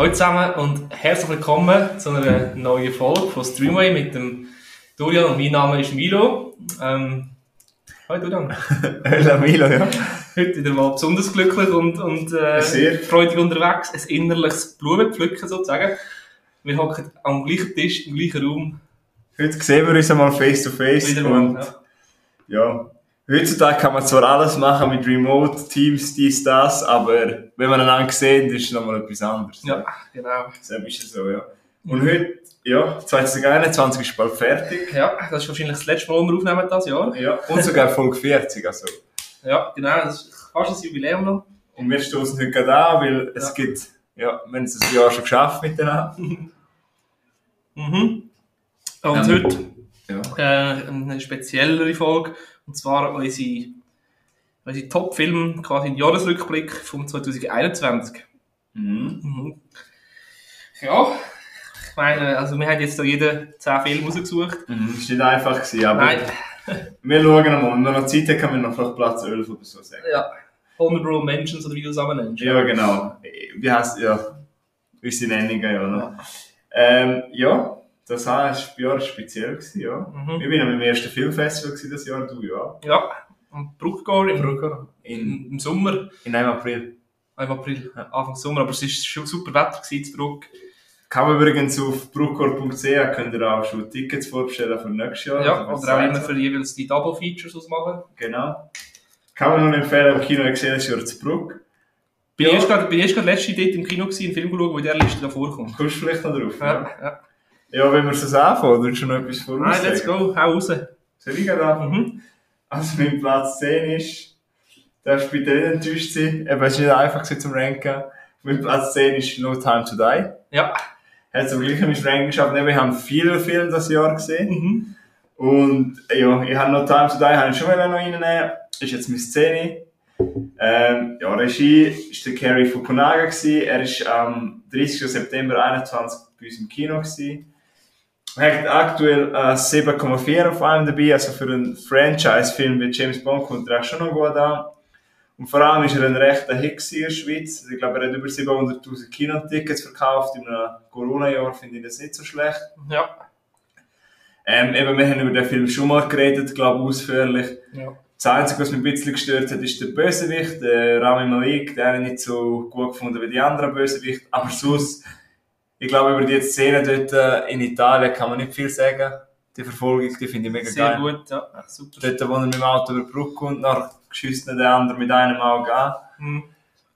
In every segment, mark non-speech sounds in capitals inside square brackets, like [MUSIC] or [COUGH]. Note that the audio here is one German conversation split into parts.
Hallo zusammen und herzlich willkommen zu einer neuen Folge von Streamway mit dem Dorian und mein Name ist Milo. Ähm, hallo Dorian. [LAUGHS] Hallo Milo, ja. Heute wieder mal besonders glücklich und, und äh, Sehr. freudig unterwegs. Ein innerliches Blumenpflücken sozusagen. Wir hocken am gleichen Tisch, im gleichen Raum. Heute sehen wir uns einmal face to face. Und ja. ja. Heutzutage kann man zwar alles machen mit Remote, Teams, dies, das, aber wenn man einander sieht, ist es nochmal etwas anderes. Ja, genau. So ist es so, ja. Und heute, ja, 2021 ist bald fertig. Ja, das ist wahrscheinlich das letzte Mal, wo wir aufnehmen das Jahr. Ja. Und sogar Folge 40, also. Ja, genau. Das ist fast ein Jubiläum noch. Und wir stoßen heute gerade an, weil es Ja. gibt, ja, wir haben es ein Jahr schon geschafft miteinander. [LAUGHS] Mhm. Und Ähm, heute Ja. äh, eine speziellere Folge. Und zwar unsere, unsere Top-Film, quasi ein Jahresrückblick vom 2021. Mhm. Mhm. Ja, ich meine, also wir haben jetzt da jeden 10 Filme rausgesucht. Mhm. Das war nicht einfach, gewesen, aber Nein, [LAUGHS] wir schauen mal. Wenn wir noch Zeit haben, können wir noch vielleicht Platz 11 oder so sagen. ja. Honorable Mentions oder wie du es auch nennst. Ja, genau. Wie heißt ja, unsere Nennungen, ja. Ne? Ähm, ja, das das Jahr war speziell, gewesen, ja. Mhm. Ich bin am ersten Filmfestival gewesen, das Jahr, du ja. Ja, und Bruckgau im, In, im, im Sommer, in einem April. im April, Anfang Sommer, aber es war schon super Wetter gewesen, zu Bruck. Kann man übrigens auf bruckor.ch könnt ihr auch schon Tickets vorbestellen für nächstes Jahr. Ja, Also oder auch immer für für jeweils die Double Features ausmachen. Genau. Kann man nur empfehlen, im Kino gesehen, das Jahr zu Bruck. Bin Ja. ich erst gerade, letzte dort im Kino gewesen, einen Film geschaut, der in dieser Liste da vorkommt. Kommst du vielleicht noch drauf? Ja, ja. Ja, wenn wir es anfangen, dann schon noch etwas voraus. Nein, let's go, hau raus. Soll ich gerade anfangen? Mhm. Also mein Platz 10 ist, darfst du bitte nicht enttäuscht sein, eben, es ist nicht einfach zum Ranken. Mein Platz 10 ist No Time to Die. Ja. Hat gleich in mein Ranking geschafft, wir haben viele Filme das Jahr gesehen. Mhm. Und ja, ich habe No Time to Die habe ich schon wieder noch reinnehmen. Ist jetzt meine Szene. Ähm, ja, Regie ist der Kerry Fukunaga gewesen. Er ist am 30. September 21 bei uns im Kino gewesen. Hat aktuell äh, 7,4 auf IMDb, also für einen Franchise-Film wie James Bond kommt er auch schon noch gut an. Und vor allem ist er ein rechter Hit gewesen in der Schweiz. Ich glaube, er hat über 700'000 Kinotickets verkauft. In einem Corona-Jahr finde ich das nicht so schlecht. Ja. Ähm, eben, wir haben über den Film schon mal geredet, glaube ausführlich. Ja. Das Einzige, was mich ein bisschen gestört hat, ist der Bösewicht, der Rami Malik. Den habe ich nicht so gut gefunden wie die anderen Bösewichte. Aber sonst, ich glaube, über die Szene dort äh, in Italien kann man nicht viel sagen. Die Verfolgung, die finde ich mega Sehr geil. gut, ja. Super. Dort, wo er mit dem Auto über die Brücke kommt, nachher schießt ihn der andere mit einem Auge an. Mhm.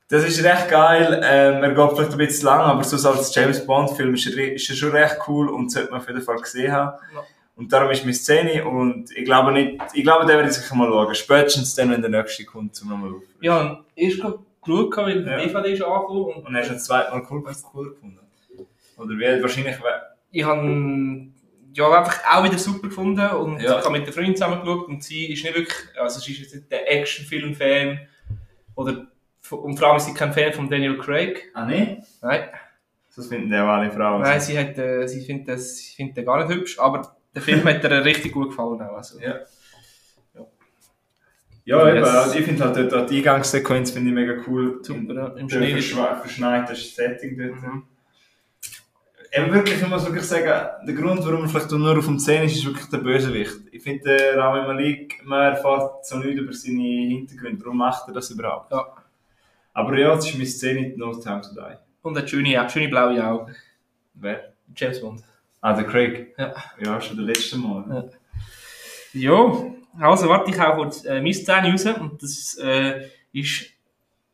Das ist recht geil. Ähm, er geht vielleicht ein bisschen lang, aber so als James Bond Film ist er, ist er schon recht cool und sollte man auf jeden Fall gesehen haben. Ja. Und darum ist meine Szene und ich glaube nicht, ich glaube, der werde ich sicher mal schauen. Spätestens dann, wenn der nächste kommt, zum nochmal auf. Ja, und erst gerade geschaut, weil Ja. die DVD ist angekommen und Und hast du das zweite Mal cool, cool gefunden? Oder wie, wahrscheinlich, ich habe ja einfach auch wieder super gefunden und Ja. ich habe mit der Freundin zusammen geschaut und sie ist nicht wirklich, also sie ist jetzt nicht der Actionfilm-Fan oder und vor allem ist sie kein Fan von Daniel Craig. Ah, ne? Nein, Das finden ja alle Frauen. nein sie, hat, äh, sie findet das, sie findet den gar nicht hübsch, aber der Film [LAUGHS] hat ihr richtig gut gefallen auch. Also. Ja. Ja, eben, Yes. also ich finde halt dort die Eingangssequenz finde ich mega cool. Super, ja. im Schnee. verschwe- verschneite Setting dort. Mhm. Eben wirklich, ich muss wirklich sagen, der Grund, warum er vielleicht nur auf dem 10 ist, ist wirklich der Bösewicht. Ich finde, der Rami Malik, man erfährt so nichts über seine Hintergründe. Warum macht er das überhaupt? Ja. Aber ja, das ist meine Szene, No Time to Die. Und hat schöne, schöne blaue Augen. Wer? James Bond. Ah, der Craig. Ja. Ja, schon der letzte Mal. Ja. Ja, also warte, ich hau kurz äh, meine Szene raus und das äh, ist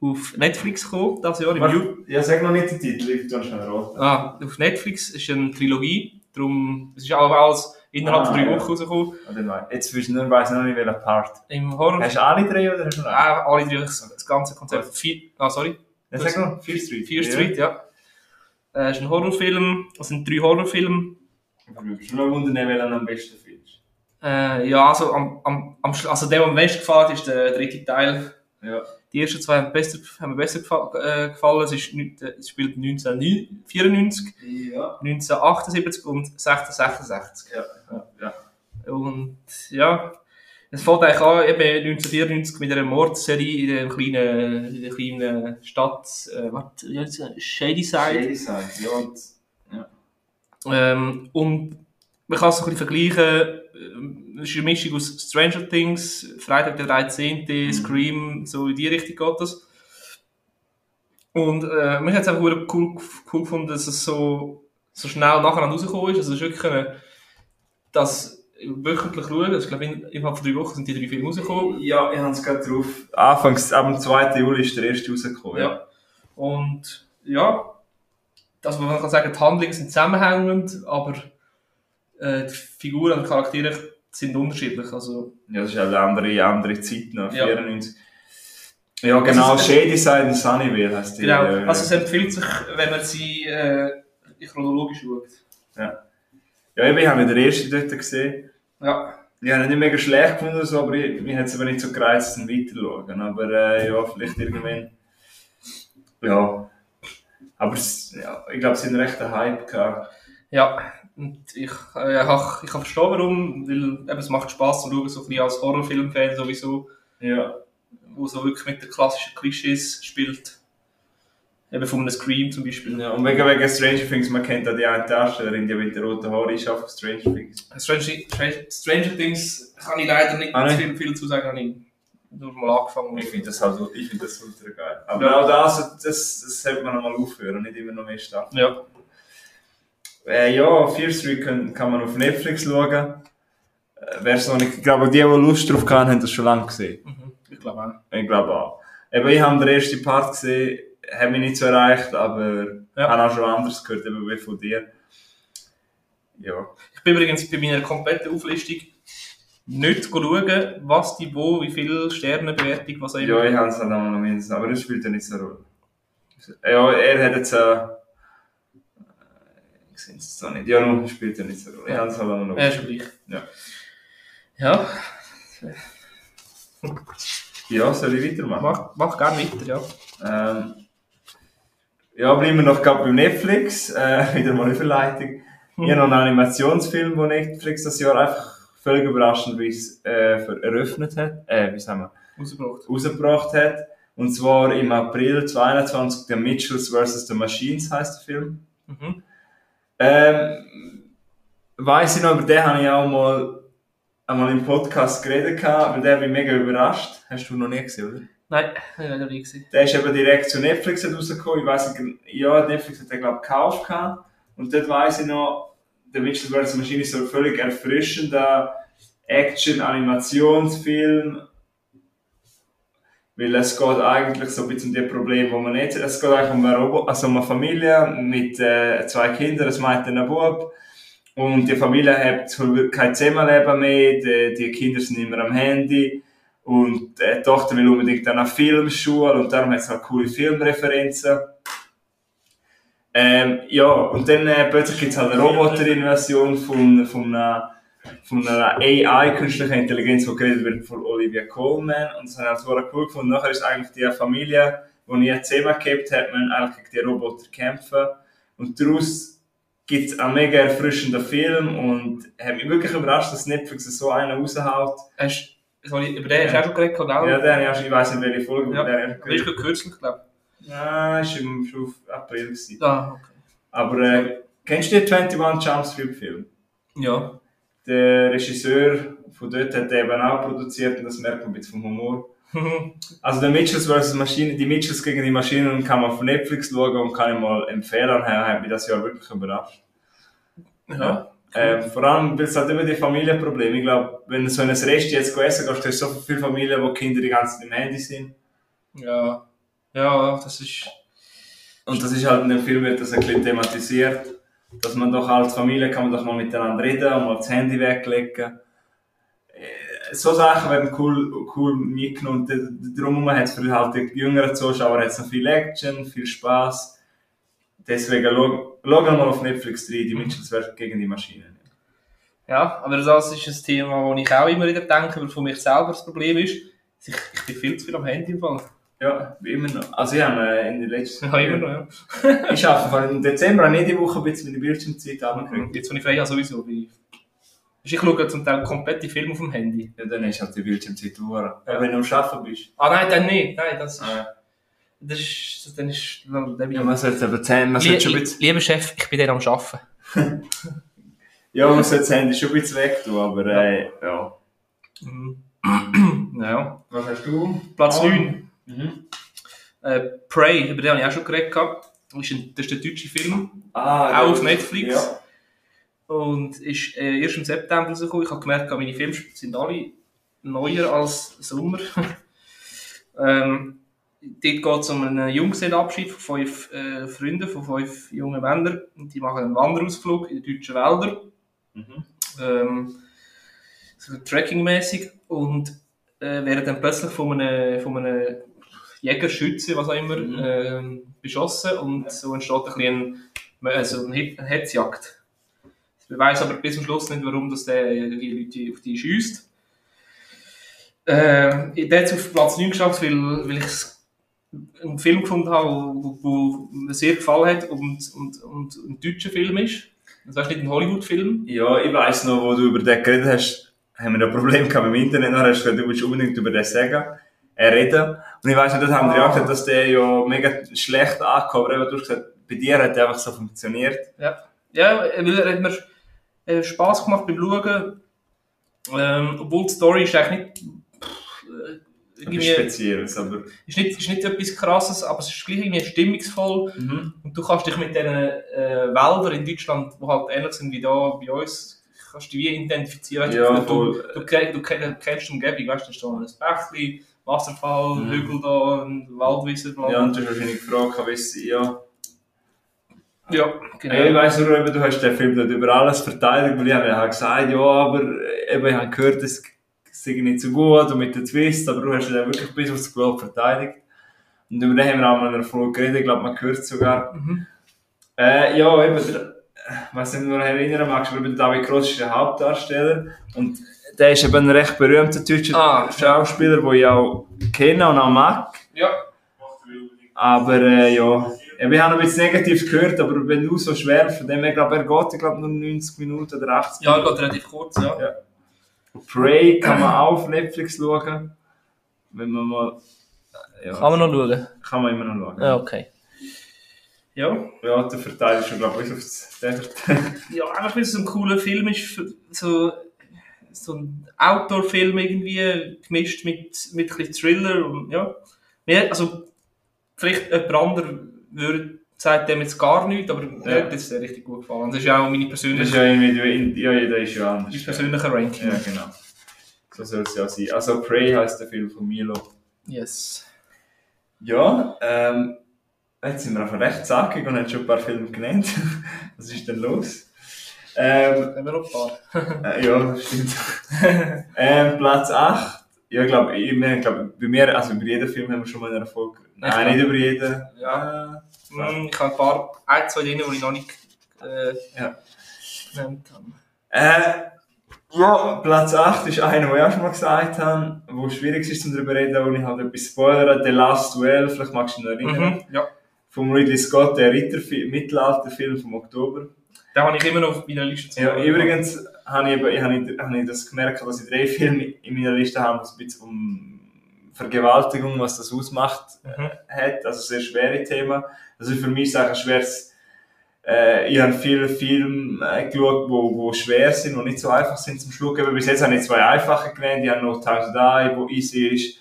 auf Netflix gekommen, das Jahr im Juli. Ja, sag noch nicht den Titel, ich tu schnell rot. Ah, auf Netflix ist eine Trilogie, darum, es ist auch alles innerhalb Ah, von drei ja. Wochen rausgekommen. Jetzt weiss ich nur, weiss ich noch nicht, welcher Part. Im Horror, Hast du alle drei oder hast du noch einen? ah, alle drei, das, ganze Konzept. Vier, ah, sorry. Ja, sag noch, Fear Street. Fear Street, ja. Äh, ist ein Horrorfilm, es sind drei Horrorfilme. Ich würde mich schon noch wundern, welcher am besten findest. Äh, ja, also, am, am, also der, der am besten gefallen hat, ist der dritte Teil. Ja. Die ersten zwei haben, besser, haben mir besser äh, gefallen. Es, ist, äh, es spielt 1994, Ja. 1978 und 1666. Ja. ja. Und ja, Es fängt eigentlich an, eben 1994 mit einer Mordserie in der kleinen, in der kleinen Stadt, äh, was, wie heißt sie? Shady Side. Shady Side, ja. Und, Ähm, und man kann es so ein bisschen vergleichen, ähm, es ist eine Mischung aus Stranger Things, Freitag der 13., Mhm. Scream, so in die Richtung geht das. Und äh, mich hat es einfach cool, cool, cool gefunden, dass es so, so schnell nacheinander rausgekommen ist. Also es ist wirklich eine, das wöchentlich schauen, also ich glaube in- innerhalb von drei Wochen sind die drei Filme rausgekommen. ja, ich habe es gerade drauf. Anfangs, ab dem 2. Juli ist der erste rausgekommen. Ja. Und ja, das man kann sagen, die Handlungen sind zusammenhängend, aber äh, die Figuren und Charaktere sind unterschiedlich. Also, Ja, das ist halt eine andere, andere Zeit noch, Ja. 94. Ja, genau, ist- Shady Side und Sunnyvale heißt die. genau. äh, Also es empfiehlt sich, wenn man sie äh, chronologisch schaut. ja, eben, ich habe den ersten dort gesehen. Ja, Ich habe ihn nicht mega schlecht gefunden, so, aber ich, mir hat es aber nicht so gereizt, zum Weiterschauen. Aber äh, ja, vielleicht irgendwann. Ja. Aber ja, ich glaube, es sind recht einen Hype gehabt. ja. Und ich, äh, ich, ich kann verstehen, warum, weil eben, es macht Spaß zu schauen, so ein bisschen als Horrorfilmfan sowieso, Ja. wo so wirklich mit den klassischen Klischees spielt. Eben von einem Scream zum Beispiel. ja. Und wegen, wegen Stranger Things, man kennt da die eine Darstellerin, die mit den roten Haaren ist auf Stranger Things. Stranger, Stranger, Stranger Things kann ich leider nicht Ah, viel, viel zu sagen, habe ich nur mal angefangen. Ich finde das halt ich finde das ultra geil. Aber Ja. auch das, das, das sollte man mal aufhören, nicht immer noch mehr starten. Ja. Äh, ja, Fear Street kann, kann man auf Netflix schauen. Äh, Wer es noch nicht, ich glaube, die, die Lust drauf haben, haben das schon lange gesehen. Mhm. Ich glaube auch. Ich glaube auch. Eben, ich habe den ersten Part gesehen, hat mich nicht so erreicht, aber Ja. habe auch schon anderes gehört, eben wie von dir. Ja. Ich bin übrigens bei meiner kompletten Auflistung nicht schauen, was die wo, wie viele Sternenbewertung, was auch Ja, ich habe es halt auch noch mindestens, aber das spielt ja nicht so eine Rolle. Ja, er hat jetzt, äh, ich sehe es zwar nicht, ja, nun spielt ja nicht so eine Rolle. Ich habe es halt auch noch. Ja, ja gleich. Ja. Ja, [LAUGHS] Ja, soll ich weitermachen? mach, mach gerne weiter, ja. Ähm, ja, bleiben wir noch gerade beim Netflix. Äh, [LAUGHS] wieder mal eine Verleitung. Ich habe noch einen Animationsfilm, den Netflix das Jahr einfach völlig überraschend wie es, äh, eröffnet hat. Äh, wie sagen wir? Rausgebracht. rausgebracht hat. Und zwar im April 2022 der Mitchells vs. The Machines heißt der Film. Mhm. Ähm, weiss ich noch, über den habe ich auch mal einmal im Podcast geredet, weil der hat mich mega überrascht. Hast du noch nie gesehen, oder? Nein, ich habe nicht gesehen. Der ist eben direkt zu Netflix rausgekommen. Ich weiss nicht, ja, Netflix hat den, glaube ich, gekauft. gehabt. Und dort weiss ich noch, der Mitchell vs. Machine ist so ein völlig erfrischender Action-Animationsfilm. Weil es geht eigentlich so ein bisschen um die Probleme, die man nicht hat. Es geht eigentlich um eine, also um eine Familie mit äh, zwei Kindern, das meint ein Bub. Und die Familie hat kein Zusammenleben mehr, die, die Kinder sind immer am Handy. Und die Tochter will unbedingt an eine Filmschule und darum hat es halt coole Filmreferenzen. Ähm, ja, und dann äh, plötzlich gibt es halt eine Roboterin-Version von, von, einer, von einer AI, künstlicher Intelligenz, die geredet wird von Olivia Colman. Und das habe ich halt cool gefunden. Nachher ist eigentlich die Familie, die nie zusammengehabt hat, man eigentlich gegen die Roboter kämpfen. Und daraus gibt es einen mega erfrischenden Film und hat mich wirklich überrascht, dass Netflix so einen raushaut. Hast, sorry, über den hast du auch schon geredet? Ja, den ich auch schon, ich weiss nicht, welche Folge, Ja, aber den ich Aber ist gerade kürzlich, glaube Ja, ist im schon auf April gewesen. ich. Ah, okay. Aber äh, kennst du den 21 Jump Street Film? Ja. Der Regisseur von dort hat eben auch produziert und das merkt man ein bisschen vom Humor. [LAUGHS] Also der Mitchells vs. Maschinen, die Mitchells gegen die Maschinen kann man auf Netflix schauen und kann ich mal empfehlen. Hat mich das Jahr wirklich überrascht. ja. Ähm, vor allem, weil es halt immer die Familienprobleme. Ich glaube, wenn du so in ein Rest jetzt essen gehst, hast du so viele Familien, wo Kinder die ganze Zeit im Handy sind. Ja. Ja, das ist. Und das ist halt in dem Film wird das ein bisschen thematisiert, dass man doch als Familie kann man doch mal miteinander reden und mal das Handy weglegen. Äh, So Sachen werden cool, cool mitgenommen. Darum hat es für halt die jüngeren Zuschauer jetzt noch viel Action, viel Spaß. Deswegen schau mal auf Netflix 3, die Mitchells werden gegen die Maschinen. Ja, aber das ist ein Thema, wo ich auch immer wieder denke, weil von mir selber das Problem ist, ich, ich bin viel zu viel am Handy im. Ja, wie immer noch. Also ich habe äh, in den letzten... Ja, immer noch, ja. [LAUGHS] Ich arbeite im Dezember auch jede Woche ein bisschen meine Bildschirmzeit abgekriegt. Jetzt, wenn ich frei habe, sowieso. Weil Ich schaue zum Teil komplette Filme auf dem Handy. Ja, dann ist halt die Bildschirmzeit hure. Aber wenn du am Arbeiten bist. Ah nein, dann nicht. Nein, das ist... Ah. Das ist... Dann ist... Dann Ja, man sollte aber zehn, man sollte schon ein bisschen, Lieber Chef, ich bin dann am Arbeiten. [LAUGHS] ja, man sollte das Handy schon ein bisschen weg tun, aber äh, ja. [CLEARS THROAT] Ja. Was hast du? Platz Ah. 9. Mhm. Äh, Prey, über den habe ich auch schon geredet. gehabt. Das ist, ein, das ist der deutsche Film. Ah, Auch auf. Netflix. Ja. Und ist äh, erst im September rausgekommen. Ich habe gemerkt, meine Filme sind alle neuer als Sommer. [LAUGHS] ähm, dort geht es um einen Junggesellenabschied von fünf äh, Freunden, von fünf jungen Männern. Und die machen einen Wanderausflug in die deutschen Wälder. Mhm. ähm, so trackingmäßig und äh, werden dann plötzlich von einem, von einem Jägerschütze, was auch immer, Mhm. ähm, beschossen und so entsteht ein bisschen ein, also eine He- eine Hetzjagd. Ich weiß aber bis zum Schluss nicht, warum das der die Leute auf die schießt. Äh, ich habe es auf Platz 9 geschafft, weil, weil ich einen Film gefunden habe, wo mir sehr gefallen hat und, und, und ein deutscher Film ist. Das heißt nicht ein Hollywood-Film. Ja, ich weiss noch, wo du über den geredet hast, haben wir ein Problem gehabt dem Internet. Dann hast du gesagt, du willst unbedingt über den sagen, äh, reden. Und ich weiss noch, dort haben wir ja Ah. gesagt, dass der ja mega schlecht angekommen aber eben, du hast gesagt, bei dir hat der einfach so funktioniert. Ja, weil er hat mir äh, Spass gemacht beim Schauen. Ähm, obwohl die Story ist eigentlich nicht, pff, äh, Spezielles, aber... ist nicht, ist nicht etwas krasses, aber es ist gleich irgendwie stimmungsvoll. Mhm. Und du kannst dich mit diesen äh, Wäldern in Deutschland, die halt ähnlich sind wie da bei uns, kannst du wie identifizieren. Ja, du, du, du, ke- kennst die Umgebung, weißt du, da ist ein Bächli, Wasserfall, Mhm. Hügel da, ein Waldwiese, bla. Ja, und du hast wahrscheinlich gefragt, wie es ja. ja, genau. Ich weiss nur, eben, du hast den Film dort über alles verteidigt, weil ich habe ja gesagt, ja, aber äh, eben, ich habe gehört, es sei nicht so gut und mit dem Twist, aber du hast ihn wirklich bis aufs Globe verteidigt. Und über den haben wir auch mal in einer Folge geredet, ich glaube, man hört es sogar. Mhm. Äh, ja, eben, der, was ich mich noch erinnern magst, aber David Cross ist der Hauptdarsteller und der ist eben ein recht berühmter deutscher Ah. Schauspieler, den ich auch kenne und auch mag. Ja. Aber äh, ja, ja, wir haben ein bisschen Negatives gehört, aber wenn du so schwer von dem her, glaube er geht, ich glaube, nur 90 Minuten oder 80 Ja, geht relativ kurz, ja. Prey kann man auch auf Netflix schauen. Wenn man mal. Ja, Kann man noch schauen? kann man immer noch schauen. Ja, okay. Ja, Ja, der Verteidiger ist schon, glaube ich, auf das. ja einfach weil es so ein cooler Film ist, so, so ein Outdoor-Film irgendwie, gemischt mit, mit ein bisschen Thriller und ja. Mir, also, vielleicht jemand anderer würde, sagt dem jetzt gar nichts, aber mir Ja. hat das sehr richtig gut gefallen. Das ist auch meine Das ist persönliche, ja irgendwie, ja, jeder ist ja mein anders. persönlicher Ranking. Ja, genau. So soll es ja sein. Also, Prey heißt der Film von Milo. Yes. Ja, ähm, jetzt sind wir einfach recht zackig und haben schon ein paar Filme genannt. [LAUGHS] Was ist denn los? Ähm, Haben wir paar? [LAUGHS] Äh, ja, stimmt. ähm, Platz 8. Ja, ich glaube, ich, glaub, bei mir, also über jeden Film haben wir schon mal einen Erfolg. Nein, Echt? nicht über jeden. Ja. Hm, ich habe ein paar, ein, zwei drin, die ich noch nicht äh, Ja. genannt habe. Äh, ja, Platz 8 ist einer, den ich auch schon mal gesagt habe, wo schwierig ist, um darüber zu reden, wo ich halt etwas spoilere. The Last Duel, vielleicht magst du dich noch erinnern. Mhm, ja. Vom Ridley Scott, der Ritterfilm, Mittelalterfilm vom Oktober. Den habe ich immer noch auf meiner Liste. zu Ja, übrigens habe ich, habe, ich, habe ich das gemerkt, dass ich drei Filme in meiner Liste habe, was ein bisschen um Vergewaltigung, was das ausmacht, Mhm. hat. Also sehr schwere Thema. Also für mich ist es auch ein schweres, äh, ich habe viele Filme äh, geschaut, wo, wo schwer sind und nicht so einfach sind zum Schlucken. Aber bis jetzt habe ich zwei einfache genannt. Ich habe noch Time to Die, wo easy ist.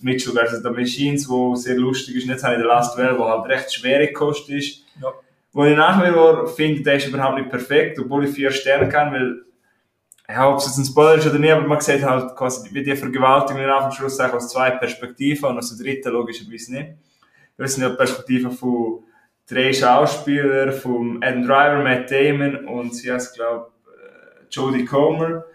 Mitchell vs. The Machines, wo sehr lustig ist. Und jetzt habe ich The Last Well, wo halt recht schwere Kost ist. Ja. Wo ich nach wie vor finde, der ist überhaupt nicht perfekt, obwohl ich vier Sterne kann, weil ja, ob es jetzt ein Spoiler ist oder nicht, aber man sieht halt quasi, wie die Vergewaltigung in Anführungs- und Schlusszeichen aus zwei Perspektiven und aus der dritten logischerweise nicht. Das sind ja Perspektiven von drei Schauspielern, von Adam Driver, Matt Damon und sie heißt, glaube Jodie Comer.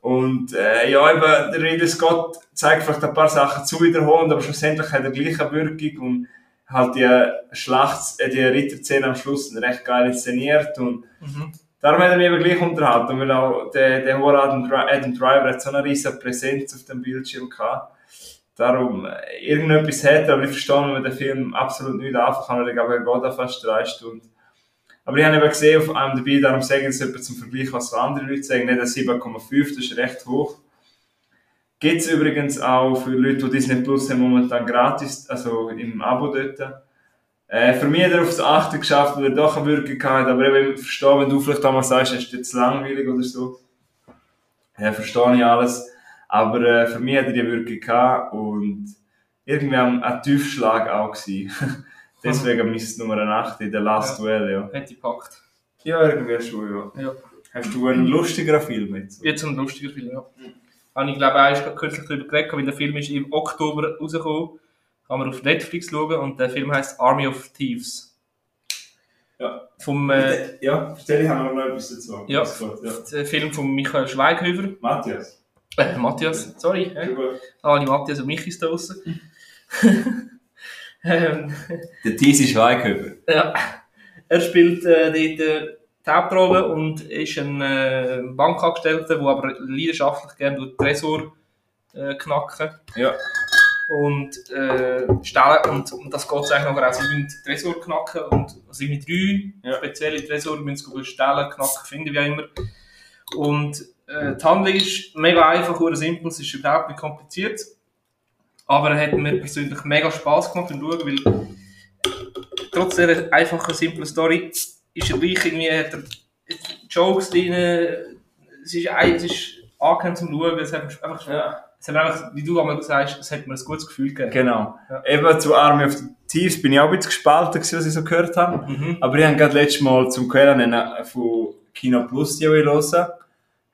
Und äh, ja, eben, der Ridley Scott zeigt vielleicht ein paar Sachen zu wiederholend, aber schlussendlich hat er gleich eine Wirkung und halt die Schlacht, äh, die Ritterszene am Schluss recht geil inszeniert und Mhm. Darum er mich aber gleich unterhalten, weil auch der, der hohe Adam, Adam Driver hat so eine riesige Präsenz auf dem Bildschirm gehabt. Darum, äh, irgendetwas er, aber ich verstehe, wenn man den Film absolut nicht anfangen kann, weil ich glaube, er geht auch fast drei Stunden. Aber ich habe eben gesehen auf einem dabei, darum sage ich es etwa zum Vergleich, was andere Leute sagen, nicht ein 7,5, das ist recht hoch. Gibt es übrigens auch für Leute, die Disney Plus haben, momentan gratis, also im Abo dort. Äh, für mich hat er auf das 8. geschafft, weil er doch eine Wirkung hatte, aber eben, ich verstehe, wenn du vielleicht damals sagst, es ist jetzt langweilig oder so. Ja, verstehe ich alles. Aber äh, für mich hat er die Wirkung gehabt und irgendwie ein, ein Tiefschlag auch gewesen. [LAUGHS] Deswegen mein Nummer 8 in der Last Ja. Duel, ja. Hätte ich gepackt. Ja, irgendwie schon, ja. Ja. Hast du einen lustigeren Film jetzt? Jetzt ein lustiger Film, ja. Habe ich glaube ich auch kürzlich darüber geredet, weil der Film ist im Oktober rausgekommen. Kann man auf Netflix schauen und der Film heißt Army of Thieves. Ja. Vom äh, Ja, stell ich noch etwas dazu. Ja. Ja. der Film von Michael Schweighöfer. Matthias. Äh, Matthias, sorry. Äh, alle Matthias und Michis da draussen. [LAUGHS] ähm, Der Tiesi Schweighöfer. ja. Er spielt äh, dort äh, die Hauptrolle und ist ein äh, Bankangestellter, der aber leidenschaftlich gerne durch Tresor äh, knacken. Ja. und äh, stellen und, und das geht eigentlich nachher auch. Sie müssen Tresor knacken und also irgendwie drei Ja. spezielle Tresor müssen sie stellen, knacken, finden, wie auch immer. Und äh, die Handlung ist mega einfach, oder simpel, es ist überhaupt nicht kompliziert. Aber er hat mir persönlich mega Spass gemacht beim Schauen, weil trotz dieser einfachen, simplen Story ist er gleich irgendwie, hat er Jokes drin, es ist, es ist angenehm zum Schauen, es hat einfach Ja. es hat einfach, wie du einmal sagst, es hat mir ein gutes Gefühl gegeben. Genau. Ja. Eben zu Army of the Thieves bin ich auch ein bisschen gespalten, gewesen, was ich so gehört habe. Mhm. Aber ich habe gerade letztes Mal zum Quellen von Kino Plus, die ich hören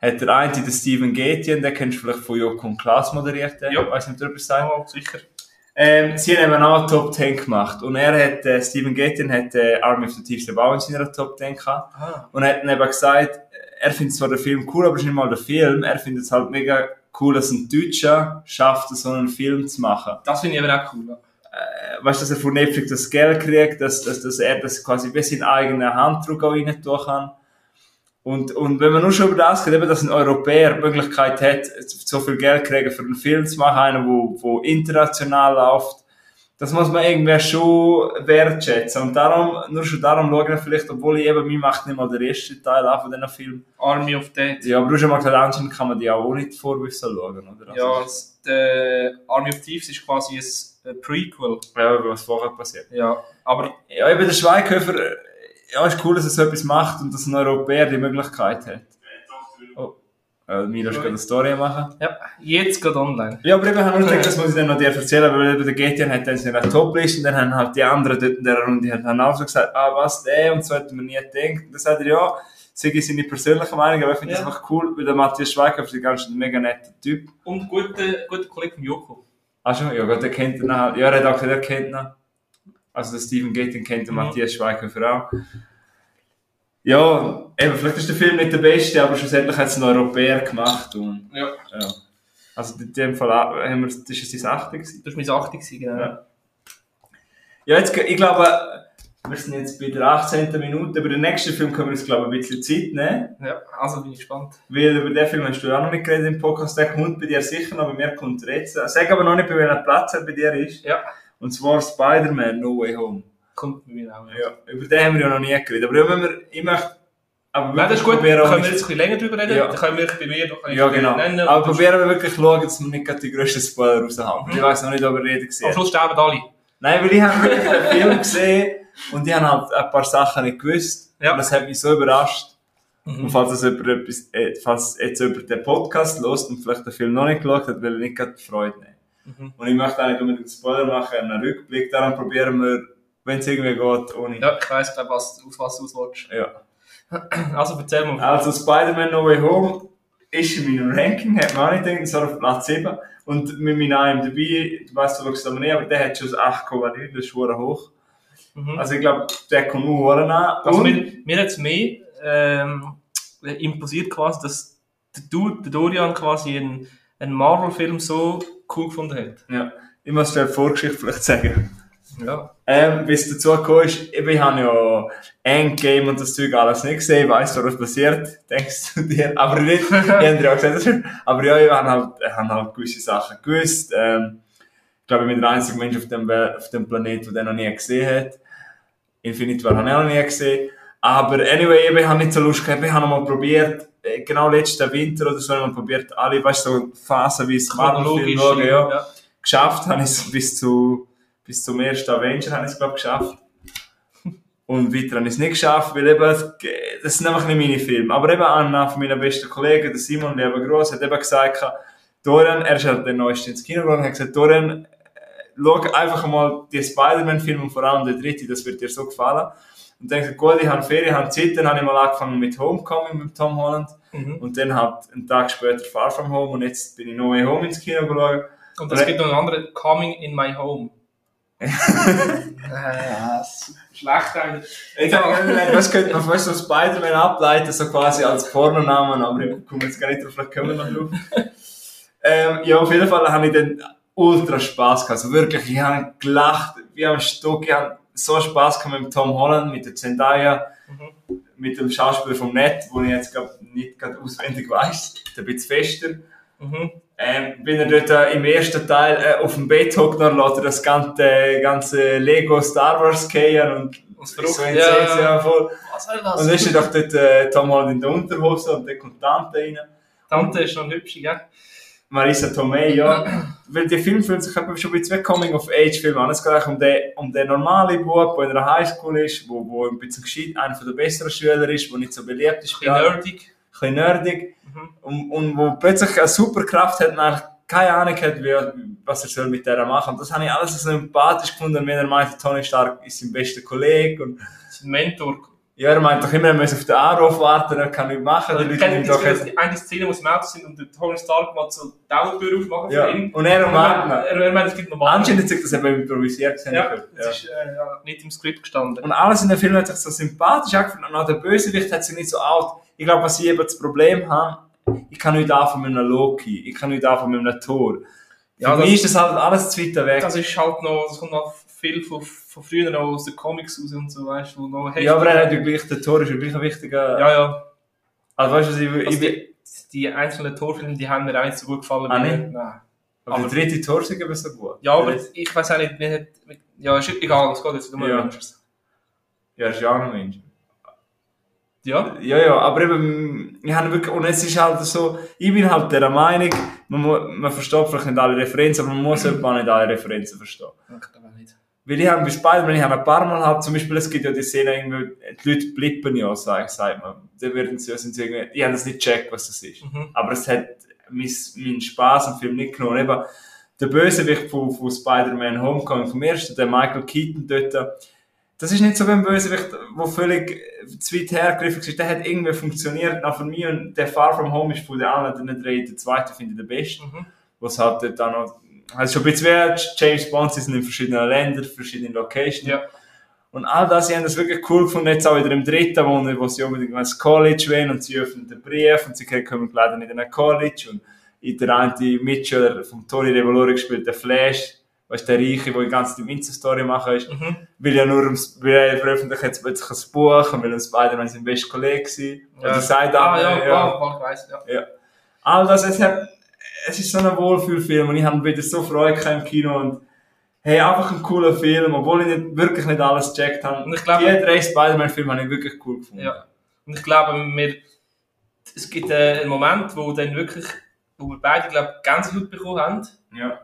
hat der eine, den Steven Gätjen, den kennst du vielleicht von Joko und Klaas moderiert, ja. Ja. weiß nicht, ob du etwas sagen. Ja, sicher. Ähm, sie haben eben auch Top 10 gemacht. Und er hat, äh, Steven Gätjen hat äh, Army of the Thieves eben auch in seiner Top 10 gehabt. Ah. Und er hat dann eben gesagt, er findet zwar den Film cool, aber es ist nicht mal der Film. Er findet es halt mega cool, dass ein Deutscher schafft, so einen Film zu machen. Das finde ich aber auch cool. Äh, weißt du, dass er von Netflix das Geld kriegt, dass, dass, dass er das quasi bis in eigene Handdruck auch rein tun kann. Und, und wenn man nur schon über das redet, eben, dass ein Europäer die Möglichkeit hat, so viel Geld kriegen für einen Film zu machen, einen, wo, wo international läuft, das muss man irgendwie schon wertschätzen. Und darum, nur schon darum schauen wir vielleicht, obwohl ich eben, mir macht nicht mal der erste Teil an von diesen Film. Army of Dead. Ja, aber du hast schon mal gesagt, anscheinend kann man die auch ohne Vorwissen schauen, oder? Also, Ja, das, der Army of Thieves ist quasi ein äh, Prequel. ja, was vorher passiert. Ja, aber Ja, eben der Schweighöfer, äh, ja, ist cool, dass er so etwas macht und dass ein Europäer die Möglichkeit hat. Oh, äh, Milo ist gerade eine Story machen. ja, jetzt geht online. Ja, aber eben, ich habe nur gedacht, das muss ich dann noch dir erzählen, weil eben der GTN hat dann seine Topliste und dann haben halt die anderen dort in der Runde haben auch so gesagt, ah, was, der und so hätte man nie gedacht. Und dann sagt er, ja, sage ich seine persönliche Meinung, aber ich finde Ja. das einfach cool, weil der Matthias Schweighöfer ist ein ganz mega netter Typ. Und guter, guter Kollege von Joko. Ach schon, ja Gott, der kennt ihn halt. Ja, er hat auch gesagt, er kennt ihn. Also der Steven Gittin kennt den Mhm. Matthias Schweighöfer auch. Ja, eben, vielleicht ist der Film nicht der beste, aber schlussendlich hat es ein Europäer gemacht. Und, Ja, ja. Also in dem Fall haben wir, das ist es sein 8. gewesen. das war mein 80 gewesen, genau. Ja. Ja, jetzt, ich glaube, wir sind jetzt bei der 18. Minute. Über den nächsten Film können wir uns, glaube ich, ein bisschen Zeit nehmen. Ja, also bin ich gespannt. Weil über den Film hast du ja auch noch nicht geredet im Podcast. Der kommt bei dir sicher noch, bei mir kommt er jetzt. Sag aber noch nicht, bei welchem Platz er bei dir ist. Ja, Und zwar Spider-Man No Way Home. kommt bei mir auch. Ja. Ja, über den haben wir ja noch nie geredet. Aber ja, wenn wir, ich möchte, aber Nein, das ist gut, können wir jetzt ein bisschen länger drüber reden. Ja. Dann können wir bei mir noch ein Ja, genau. nennen. Aber Und probieren wir wirklich schauen, dass wir nicht gerade die grössten Spoiler raushauen. Mhm. Ich weiß noch nicht, ob er reden Am gesehen Schluss sterben alle. Nein, weil ich habe wirklich den Film gesehen und ich habe halt ein paar Sachen nicht gewusst. Ja. Und das hat mich so überrascht. Und Mhm. falls, das jemand etwas, äh, falls jetzt jemand den Podcast lost und vielleicht den Film noch nicht geschaut hat, will er nicht gerade die Freude nehmen. Mhm. Und ich möchte eigentlich unbedingt einen Spoiler machen, einen Rückblick. Daran probieren wir, wenn es irgendwie geht, ohne. Ja, ich weiss, glaub, was, auf was du auswatchst. ja. [CLEARS THROAT] Also erzähl mal. Also Spider-Man No Way Home ist in meinem Ranking, hat man auch nicht gedacht, so auf Platz 7. Und mit meinem IMDb, du weißt, du schaust aber nicht, aber der hat schon das 8,9, das ist hoch. Mhm. Also ich glaube, der kommt nur Huren an. Also Und- mir, mir hat es mehr ähm, imposiert quasi, dass der, Dorian quasi einen, einen Marvel-Film so cool gefunden hat. ja, ich muss dir die Vorgeschichte vielleicht sagen. Ja. Ähm, bis dazu gekommen ist, ich habe ja Endgame und das Zeug alles nicht gesehen, ich weiss, was passiert, denkst du dir, aber nicht, [LAUGHS] ich habe auch gesagt, aber ja, ich habe halt, ich habe halt gewisse Sachen gewusst, ähm, ich glaube, ich bin der einzige Mensch auf dem, auf dem Planeten, der noch nie gesehen hat. Infinite War habe ich auch noch nie gesehen. Aber anyway, eben, ich habe nicht so Lust gehabt. Ich habe noch mal probiert, äh, genau letzten Winter oder so, habe ich mal probiert, alle, weißt du, so Phasen wie es Marvel-Film schauen, ja. ja. Geschafft habe ich es bis zu, bis zum ersten Avenger habe ich es, glaube ich, geschafft. Und weiter habe ich es nicht geschafft, weil eben, das sind einfach nicht meine Filme. Aber eben einer von meinen besten Kollegen, der Simon Gross, hat eben gesagt, Dorian, er ist halt der neueste ins Kino gegangen, hat gesagt, Dorian, äh, schau einfach mal die Spider-Man-Filme und vor allem der dritte, das wird dir so gefallen. Und dann gesagt, gut, ich habe Ferien, habe Zeit, dann habe ich mal angefangen mit Homecoming mit Tom Holland. Mhm. Und dann halt einen Tag später Far From Home und jetzt bin ich No Way Home ins Kino geschaut. Und es gibt noch einen anderen, Coming in My Home. äh, schlecht eigentlich. Ich was [LAUGHS] könnte man fast so Spider-Man ableiten, so quasi als Pornonamen, aber ich komme jetzt gar nicht drauf, vielleicht kommen wir noch drauf. [LAUGHS] ähm, ja, auf jeden Fall habe ich dann ultra Spass gehabt. Also wirklich, ich habe gelacht, wie am Stück, ich habe so Spass gehabt mit Tom Holland, mit der Zendaya, Mhm. mit dem Schauspieler vom Net, wo ich jetzt glaub, nicht gerade auswendig weiß, der ein bisschen fester. Mhm. Ähm, wenn er dort äh, im ersten Teil äh, auf dem Bett hockt, dann lässt er das ganze, ganze Lego Star Wars gehen und ist verrückt. so Ja, ja, voll. Was soll Und dann ist er doch dort äh, Tom Holland in der Unterhose und der kommt Tante rein. Tante ist noch hübsch, gell? Marisa Tomei, ja. Weil der Film fühlt sich eben schon ein bisschen wie Coming-of-Age-Film an. Es geht um den, um den normalen Bub, der in einer Highschool ist, wo, wo ein bisschen gescheit, einer der besseren Schüler ist, der nicht so beliebt ist. Ein bisschen nerdig. Ein bisschen nerdig. Mhm. Und, und wo plötzlich eine Superkraft hat und eigentlich keine Ahnung hat, wie, was er soll mit der machen. Und das habe ich alles so sympathisch gefunden, wenn er meinte, Tony Stark ist sein bester Kollege. Und Sein Mentor. Ja, er meint doch immer, er muss auf den Anruf warten, er kann nichts machen. Die Leute das doch jetzt- die eine Szene, wo sie im Auto sind und der Tony Stark mal so die Auentür aufmachen Ja, für ihn. und er Und meint, er, er meint, es gibt normal. anscheinend hat sich das eben improvisiert. Ja, Ja. das ist äh, nicht im Skript gestanden. Und alles in dem Film hat sich so sympathisch angefühlt. Und auch der Bösewicht hat sich nicht so alt. Ich glaube, was ich eben das Problem habe, ich kann nicht anfangen mit einem Loki, ich kann nicht anfangen mit einem Thor. Ja, Für das- mich ist das halt alles zu weit weg. Das ist halt noch, das kommt noch viel von, von früher noch aus den Comics raus und so, weißt du, wo noch ja, aber er hat ja gleich, der Thor ist ja gleich ein wichtiger... Ja, ja. Also weißt du, was ich, Also ich, die, die einzelnen Torfilme, die haben mir auch nicht so gut gefallen. Ah, nicht? Nein. aber der dritte Tor ist eben so gut. Ja, aber ich weiß auch nicht, wie hat, ja, ist egal, es geht jetzt um Ja. Avengers. Ja, ist ja auch noch Mensch. Ja? Ja, ja, aber eben, ich habe wirklich, und es ist halt so, ich bin halt der Meinung, man, man versteht vielleicht nicht alle Referenzen, aber man muss [CLEARS THROAT] etwa nicht alle Referenzen verstehen. Ich glaube auch nicht. Weil ich habe bei Spider-Man, ich habe ein paar Mal halt, zum Beispiel, es gibt ja die Szene, irgendwie, die Leute blippen ja, sag, sagt man. Dann werden sie, sind sie irgendwie, ich habe das nicht gecheckt, was das ist. Mhm. Aber es hat mein, meinen Spaß am Film nicht genommen. Eben, der Bösewicht von, von Spider-Man Homecoming vom ersten, der Michael Keaton dort, das ist nicht so wie ein Bösewicht, der völlig zu weit hergegriffen ist. Der hat irgendwie funktioniert. Auch von mir und der Far From Home ist von den anderen drei, der zweite finde ich der beste. Mhm. Was halt auch noch, also schon ein bisschen wie James Bond, sie sind in verschiedenen Ländern, verschiedenen Locations. Ja. Und all das, ich habe das wirklich cool gefunden, jetzt auch wieder im dritten, wo, wo sie unbedingt ins College wollen und sie öffnen den Brief und sie kommen leider nicht in ein College und in der eine Mitschüler vom Tony Revolori gespielt, der Flash, weißt der Reiche, der die ganze Zeit Insta-Story machen ist, Mhm. will ja nur, will er veröffentlicht jetzt plötzlich ein Buch und will ein Spider-Man sein bester Kollege sein. Und Ja. die sagt Ah, ja, ja, ja. Ja. all das, es, hat, es ist so ein Wohlfühlfilm und ich habe wieder so Freude im Kino und hey, einfach ein cooler Film, obwohl ich nicht, wirklich nicht alles gecheckt habe. Und ich glaube- die drei Spider-Man-Filme habe ich wirklich cool gefunden. Ja. Und ich glaube, wir, es gibt äh, einen Moment, wo dann wirklich, wo wir beide, glaube ich, Gänsehaut bekommen haben. ja.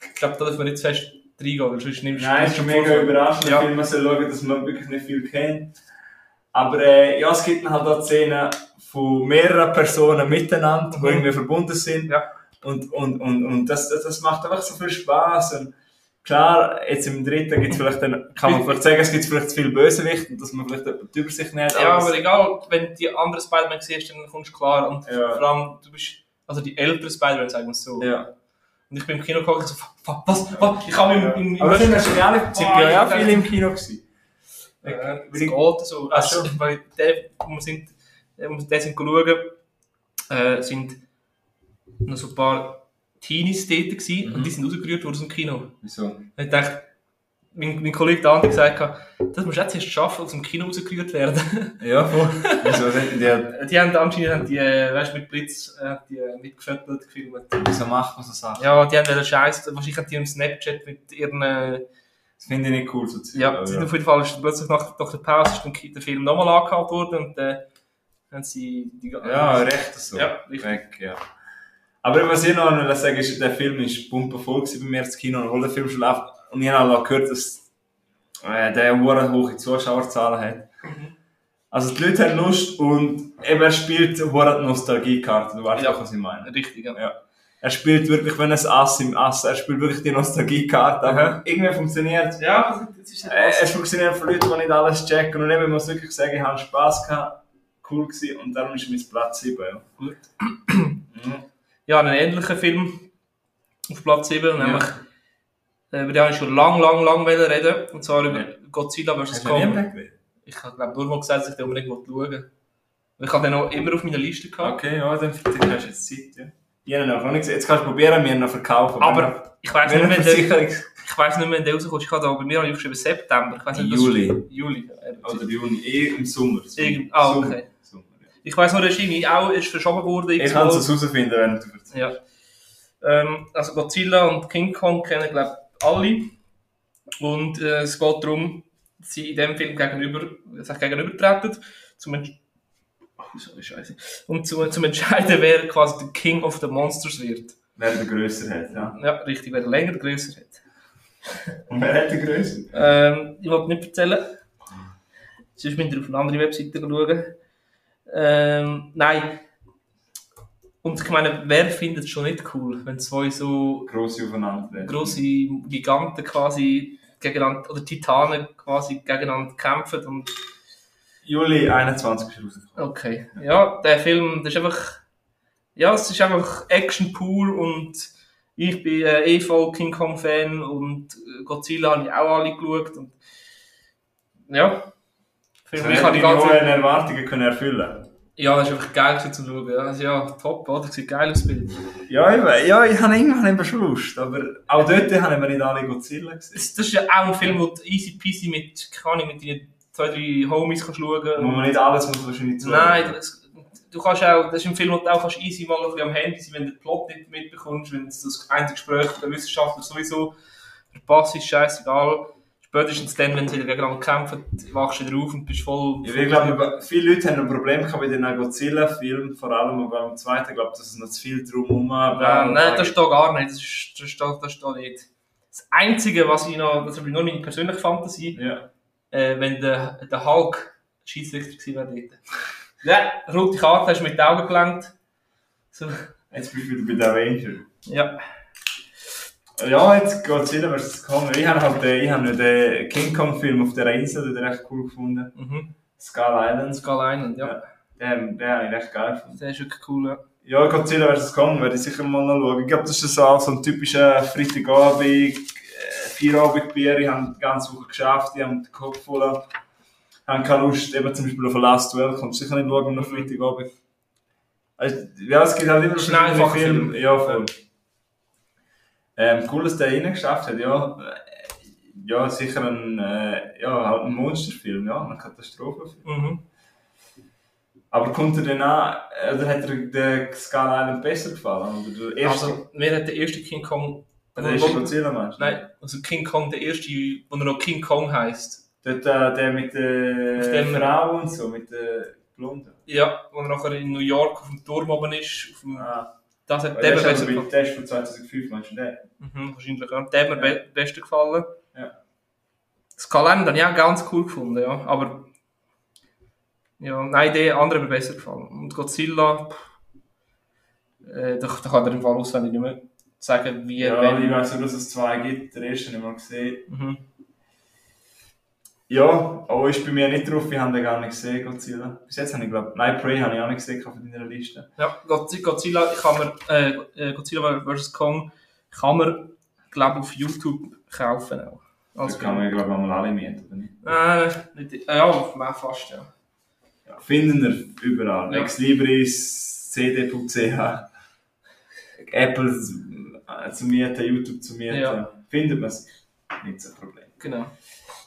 Ich glaube, da dürfen wir nicht zu fest reingehen, weil sonst nimmst Nein, es ist mega überraschend, Ja. man soll schauen, dass man wirklich nicht viel kennt. Aber äh, ja, es gibt dann halt auch Szenen von mehreren Personen miteinander, die Mhm. irgendwie verbunden sind. Ja. Und, und, und, und das, das, macht einfach so viel Spaß. Und klar, jetzt im dritten gibt es vielleicht dann, kann man vielleicht sagen, es gibt vielleicht zu viel Bösewicht und dass man vielleicht die Übersicht nicht hat. Ja, aber egal, wenn du die anderen Spider-Man siehst, dann kommst du klar. Und Ja. vor allem, du bist, also die älteren Spider-Man, sagen wir es so. ja. Und ich bin im Kino gekommen und so, "Wa- was, was, ich habe im, im, im Aber sind ja schon alle, sind ja, ja viele im Kino gewesen. Äh, es Weil ich- geht so. Also, so. weil der, wo wir sind, äh, wo wir sind schauen, äh, sind noch so ein paar Teenies dort gewesen, Mhm. und die sind rausgerührt worden aus dem Kino. Wieso? Und ich dachte, mein, mein Kollege der andere gesagt hat, das musst du jetzt erst schaffen, aus dem Kino rausgerührt werden. Ja, voll. Wieso? [LAUGHS] Die, die haben anscheinend haben die, äh, weißt, mit Blitz äh, die, äh, mitgefüttert, gefilmt. wieso macht man so Sachen? Ja, die haben den Scheiß, wahrscheinlich haben die im Snapchat mit ihren, äh, Das finde ich nicht cool. So Zeug, Ja, aber auf jeden Fall ist plötzlich nach, nach der Pause ist der Film nochmal angehalten worden und dann haben sie die Ja, recht so. Ja, richtig. Weg, ja. Aber was ich noch will sagen ist, der Film ist pumpenvoll bei mir ins Kino, obwohl der Film schon läuft. Und ich habe auch gehört, dass äh, der eine hohe Zuschauerzahlen hat. Also die Leute haben Lust und eben er spielt eine Nostalgiekarte, du weißt Ja. auch, was ich meine. Richtig, ja. Ja. Er spielt wirklich, wenn ein Ass im Ass, er spielt wirklich die Nostalgiekarte, Aha. irgendwie funktioniert Ja, das ist äh, es funktioniert für Leute, die nicht alles checken. Und eben, ich muss wirklich sagen, ich habe Spass gehabt, cool gewesen und darum ist mein Platz 7. Ja. Gut. Mhm. Ja, einen ähnlichen Film auf Platz 7, Ja. nämlich äh, über den habe ich schon lang, lang, lang reden und zwar über Ja. Godzilla vs. Kong. Ich habe glaube nur mal gesagt, dass ich den unbedingt schauen wollte. Ich habe den noch immer auf meiner Liste gehabt. Okay, ja, dann hast du jetzt Zeit, ja. Ich habe noch nicht gesehen. Jetzt kannst du probieren, mir noch verkaufen. Aber ich weiß nicht wenn er der, ich weiß nicht mehr, wenn der rauskommt. Ich habe da bei mir habe ich aufgeschrieben September. Ich weiß nicht, Juli. Juli. Oder Juni, eh im Sommer. Irgend- ah, okay. Ich weiß nur, der irgendwie auch ist verschoben worden. Ich kann es herausfinden, wenn du erzählst. Ja. Ähm, also Godzilla und King Kong kennen, glaube ich, alle. Und äh, es geht darum, sie in dem Film gegenüber, sich gegenübertreten, zum Entsch oh, sorry, Scheiße. Und zum, zum entscheiden, wer quasi der King of the Monsters wird. Wer den grösser hat, ja. Ja, richtig, wer länger größer hat. [LAUGHS] Und wer hat den grösser? Ähm, ich wollte nicht erzählen. Sonst müsst ihr auf eine andere Webseite schauen. Ähm, nein. Und ich meine, wer findet es schon nicht cool, wenn zwei so Grosse aufeinander. grosse Giganten quasi gegeneinander, oder Titanen quasi gegeneinander kämpfen und Juli 21 ist rausgekommen. okay. Ja, der Film, das ist einfach, ja, es ist einfach Action pur und ich bin äh, eh voll King Kong Fan und äh, Godzilla habe ich auch alle geschaut und ja. Mich ich habe die die hohen ganze, Erwartungen können erfüllen. ja, das ist einfach geil zum Schauen. Ja, Also, ja top, oder? Sieht geil aus, Bild. Ja, ich, we- ja, ich habe irgendwann eben schon Lust, aber auch dort haben wir nicht alle Godzilla gesehen. Das, das ist ja auch ein Film, wo du easy peasy mit, keine mit deinen zwei, drei Homies kannst schauen Wo man nicht alles muss wahrscheinlich zu. Nein, das, du kannst auch, das ist ein Film, wo du auch kannst easy mal ein bisschen am Handy sein, wenn du den Plot nicht mitbekommst, wenn du das einzige Gespräch der Wissenschaftler sowieso verpasst, ist scheißegal. Spätestens dann, wenn sie wieder gegeneinander kämpfen, wachst du wieder auf und bist voll... Ja, ich glaube, viele Leute haben ein Problem gehabt bei den Godzilla-Filmen, vor allem aber beim zweiten, glaube ich, dass es noch zu viel drumherum Ja, nein, das steht gar nicht. Das, ist, das, steht, das steht nicht. Das Einzige, was ich noch, das ist nur meine persönliche Fantasie, Ja. äh, wenn der, der Hulk Schiedsrichter gewesen wäre dort. [LAUGHS] Ja, rote Karte, hast du mit den Augen gelenkt. So, Jetzt bist du wieder bei den Avenger. ja. Ja, jetzt Godzilla vs. Kong. Ich habe halt den, ich habe den King Kong-Film auf der Insel den recht cool gefunden. Mhm. Skull Island. Skull Island, ja. Den, den habe ich recht geil gefunden. Der ist wirklich cool, ja. Ja, Godzilla vs. Kong werde ich sicher mal noch schauen. Ich glaube, das ist so, auch so ein typischer Freitagabend, äh, Feierabendbier. Ich habe die ganze Woche geschafft, ich habe den Kopf voll. Ich habe keine Lust, eben zum Beispiel auf ein Last Duel, du sicher nicht schauen am Freitagabend. Also, ja, es gibt halt immer ein einfacher Filme. Film. Ja, voll. Ähm, cool, dass der reingeschafft hat, ja. Äh, Ja, sicher ein, äh, ja, halt ein Monsterfilm, ja, eine Katastrophenfilm. Mhm. Aber kommt er denn an, oder hat dir der Skull Island besser gefallen? Oder der erste, Also, mir hat der erste King Kong... der erste Godzilla meinst du? Nein, also King Kong, der erste, wo er noch King Kong heisst. Dort, äh, der mit der Auf dem- Frau und so, mit der Blonden. Ja, wo er nachher in New York auf dem Turm oben ist. Auf dem, Ah, das hat der der ist aber gefallen. bei Test von 2005, meinst du den? Mhm, wahrscheinlich, ja. Der hat mir be besten gefallen. Ja. Das Kalender habe ich auch ganz cool gefunden, ja. Aber... Ja, nein, der andere hat mir besser gefallen. Und Godzilla... pff, Äh, da, da kann er im Fall auswendig nicht mehr sagen, wie Ja, wenn- ich weiß nur, dass es zwei gibt, der erste habe ich mal gesehen. Mhm. Ja, aber ist bei mir nicht drauf, ich habe den gar nicht gesehen, Godzilla. Bis jetzt habe ich glaube, nein, Prey habe ich auch nicht gesehen auf deiner Liste. Ja, Godzi- Godzilla kann man, äh, äh, Godzilla vs. Kong kann man, glaube auf YouTube kaufen auch. Das Also, kann man, glaube ich, mal alle mieten, oder nicht? äh, nicht, äh, ja, fast, ja. Ja, finden wir überall. Ja. Ex Libris, cd.ch, Apple äh, zu mieten, YouTube zu mieten. Ja. Findet man sich. Nicht so ein Problem. Genau.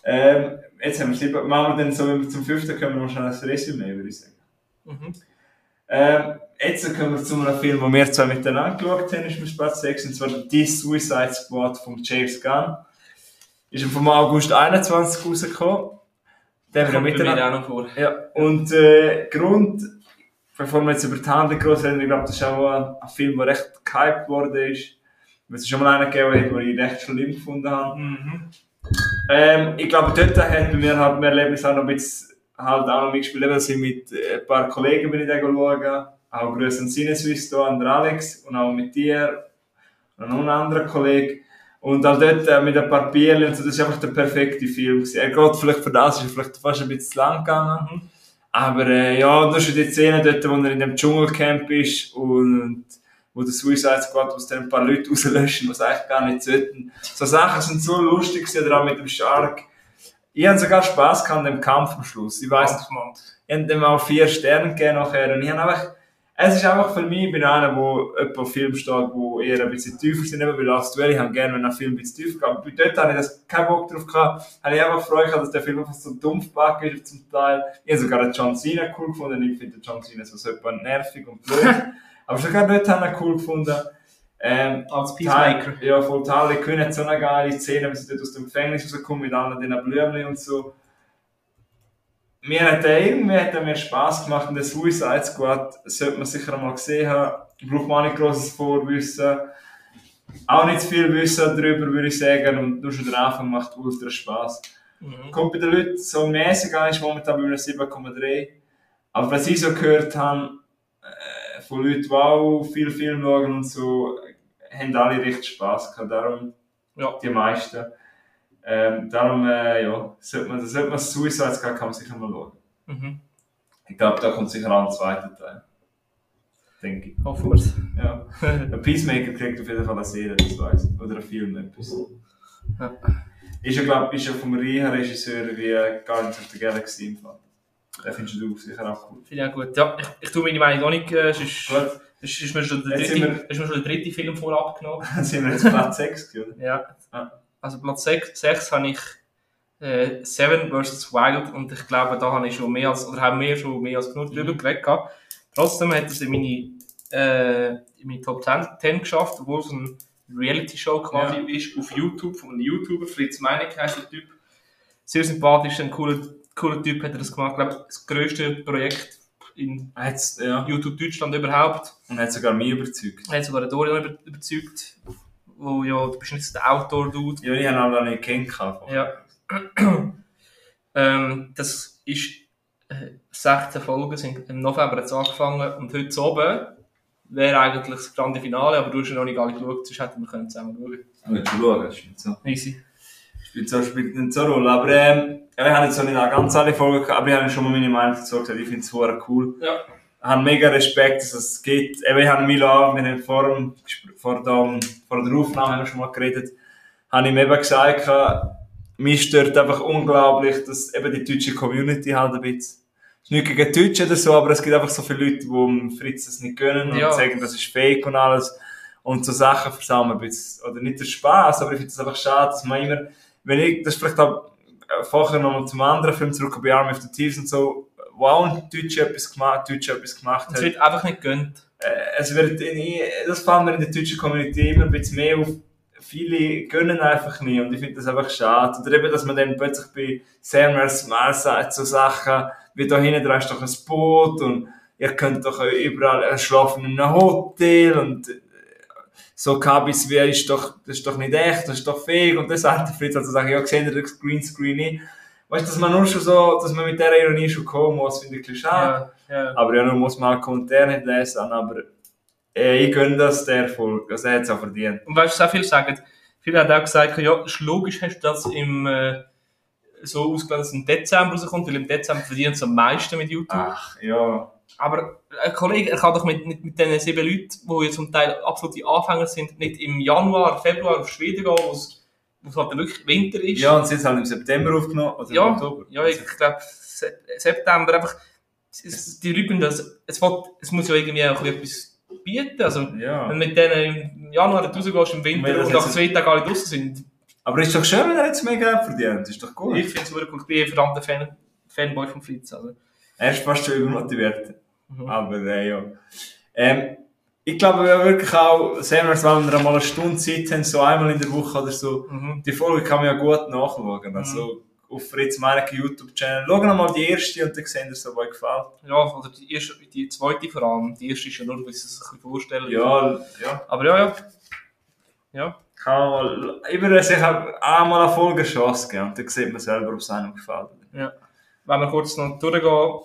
Ähm, jetzt haben wir es lieber. Machen wir dann so, wenn wir zum fünften kommen, wir wahrscheinlich das Resümee, würde ich sagen. Mhm. Ähm, jetzt kommen wir zu einem Film, den wir zwei miteinander geschaut haben, ist mein Platz 6, und zwar die Suicide Squad von James Gunn. ist vom August 21 rausgekommen. Den haben wir miteinander. auch noch vor. Ja, und äh, Grund, bevor wir jetzt über die Handlung groß reden, ich glaube, das ist auch ein, ein Film, der recht gehypt worden ist. Weil es schon mal einen gegeben hat, den ich recht schlimm gefunden habe. Mhm. Ähm, ich glaube, dort hat bei mir halt mein Erlebnis auch noch ein bisschen halt auch noch mitgespielt. Eben, dass ich mit äh, ein paar Kollegen bin ich da schauen. Auch Grüße an Sinneswiss hier, an Alex und auch mit dir und noch einen anderen Kollegen. Und auch dort äh, mit ein paar Bierchen und so, das ist einfach der perfekte Film. gewesen. Er geht vielleicht für das, ist vielleicht fast ein bisschen lang gegangen. Aber äh, ja, das ist die Szene dort, wo er in dem Dschungelcamp ist und wo der Suicide Squad aus ein paar Leute rauslöschen, was eigentlich gar nicht sollten. So Sachen sind so lustig, auch mit dem Shark. Ich hatte sogar Spass gehabt an dem Kampf am Schluss. Ich weiss, Mann. ich habe dem auch vier Sterne gegeben nachher. Und ich habe einfach, es ist einfach für mich, ich bin einer, wo jemand Film steht, wo eher ein bisschen tiefer sind, eben, weil als Duell, ich habe gerne, wenn ein Film ein bisschen tiefer geht. Aber bei dort habe ich das keinen Bock drauf gehabt. Habe ich einfach Freude gehabt, dass der Film einfach so dumpf backen ist zum Teil. Ich habe sogar den John Cena cool gefunden. Ich finde den John Cena so super nervig und blöd. [LAUGHS] Aber sogar dort habe ich ihn cool gefunden. Ähm, Als Peacemaker. Ty- Ja, voll Harley Quinn hat so eine geile Szene, wie sie dort aus dem Gefängnis rauskommen mit allen diesen Blümchen und so. Mir hat der irgendwie hat er mir Spass gemacht und der Suicide Squad sollte man sicher mal gesehen haben. Braucht man auch nicht grosses Vorwissen. Auch nicht zu viel Wissen darüber, würde ich sagen. Und nur schon der Anfang macht ultra Spass. Mhm. Kommt bei den Leuten so mäßig an, ist momentan bei einer 7,3. Aber was ich so gehört habe, von Leuten, die auch viel Film schauen und so, haben alle richtig Spass gehabt. Darum, Ja. die meisten. Ähm, darum, äh, ja, sollte man, sollte man Suicide Squad kann man sicher mal schauen. Mhm. Ich glaube, da kommt sicher auch ein zweiter Teil. Denke ich. Hoffen wir's. Ja. Ein Peacemaker kriegt auf jeden Fall eine Serie, das weiß ich. Oder ein Film, etwas. Ja. Ist ja, glaube ich, ist ja vom reichen Regisseur wie Guardians of the Galaxy im Fall. Den findest du sicher auch cool. Finde ich auch gut. Ja, ich, ich tue meine Meinung auch nicht, äh, sonst, Gut, sonst ist mir schon der dritte, wir- ist mir schon der dritte Film vorab genommen. dann [LAUGHS] sind wir jetzt Platz 6, gewesen, oder? Ja. Ja. Also Platz 6, 6 habe ich äh, Seven vs. Wild und ich glaube, da habe ich schon mehr als, oder haben wir schon mehr als genug drüber geredet gehabt. Trotzdem hat es in meine, äh, in meine Top 10, 10 geschafft, obwohl es eine Reality-Show quasi ist, auf YouTube, von einem YouTuber, Fritz Meinig heisst der Typ. Sehr sympathisch, ein cooler, cooler Typ hat er das gemacht. Ich glaube, das grösste Projekt in hat's, ja. YouTube Deutschland überhaupt. Und hat sogar mich überzeugt. Er hat sogar Dorian über, überzeugt, wo ja, du bist nicht der Outdoor-Dude. Ja, ich habe ihn auch nicht kennengelernt. Ja. [CLEARS THROAT] ähm, das ist äh, 16 Folgen, sind im November jetzt angefangen und heute oben wäre eigentlich das grande Finale, aber du hast ja noch nicht alle geschaut, sonst hätten wir können zusammen schauen Willst du schauen? Das ist nicht so. Easy. Spielt so, spielt nicht so Rolle. Aber, ähm, ja, ich habe jetzt noch nicht eine ganz alle Folgen gehabt, aber ich habe schon mal meine Meinung dazu gesagt. Ich finde es cool. Ja. Ich habe mega Respekt, dass es geht. Eben, ich habe Milo, wir haben vor, dem, vor, dem, vor der Aufnahme haben wir schon mal geredet, habe ich ihm eben gesagt, mich stört einfach unglaublich, dass eben die deutsche Community halt ein bisschen, es ist nicht gegen die Deutschen oder so, aber es gibt einfach so viele Leute, die Fritz das nicht gönnen Ja. und sagen, das ist fake und alles. Und so Sachen versammeln ein bisschen, oder nicht der Spaß, aber ich finde es einfach schade, dass man immer, wenn ich, das ist vielleicht auch vorher noch zum anderen Film zurück, bei Army of the Thieves und so, wo auch ein Deutscher etwas gemacht, Deutscher etwas gemacht Es hat. wird einfach nicht gönnt. Äh, es wird, in, das fällt mir in der deutschen Community immer ein bisschen mehr auf. Viele gönnen einfach nie und ich finde das einfach schade. Oder eben, dass man dann plötzlich bei Samers mal sagt, so Sachen, wie da hinten dran ist doch ein Boot und ihr könnt doch überall äh, schlafen in einem Hotel und äh, so Kabis wie ist doch, das ist doch nicht echt, das ist doch fake und das sagt der Fritz also sagen, ja, gesehen ihr das Greenscreen nicht. Weißt du, dass man nur schon so, dass man mit der Ironie schon kommen muss, finde ich ein bisschen schade. Ja, ja. Aber ja, nun muss man halt Kommentare nicht lesen, aber äh, ich gönne das der Erfolg. Also er hat es auch verdient. Und weißt du, auch viele sagen? Viele haben auch gesagt, ja, ist logisch hast du das im, äh, so ausgelegt, dass es im Dezember rauskommt, weil im Dezember verdient es am meisten mit YouTube. Ach, ja. Aber ein Kollege, er kann doch mit, mit, mit diesen sieben Leuten, die ja zum Teil absolute Anfänger sind, nicht im Januar, Februar auf Schweden gehen, wo es es halt wirklich Winter ist. Ja, und sie ist halt im September aufgenommen, oder Ja, im Oktober. ja ich glaube September einfach, es- es, die Leute das, es, will, es muss ja irgendwie auch etwas bieten. Also, ja. wenn du mit denen im Januar rausgehst im Und Winter das und nach zwei Tagen alle draußen sind, Aber ist doch schön, wenn er jetzt mehr Geld verdient. Ist doch gut. ich finde es wirklich. Ich bin ein verdammter Fan, Fanboy von Fritz. Also. Er ist fast schon übermotiviert. Mhm. Aber äh, ja. Ähm, ich glaube ja wirklich auch, sehen wir es, wenn wir mal eine Stunde Zeit haben, so einmal in der Woche oder so, Mhm. die Folge kann man ja gut nachschauen. Also auf Fritz Meinecke YouTube-Channel. Schauen wir mal die erste und dann sehen wir was euch gefällt. Ja, oder die, erste, die zweite vor allem. Die erste ist ja nur, weil sie es sich ein bisschen vorstellen. Ja, ja. Aber ja, ja. Ja. Kann man mal, ich würde sicher einmal eine Folge Chance geben und dann sieht man selber, ob es einem gefällt. Wenn wir kurz noch durchgehen,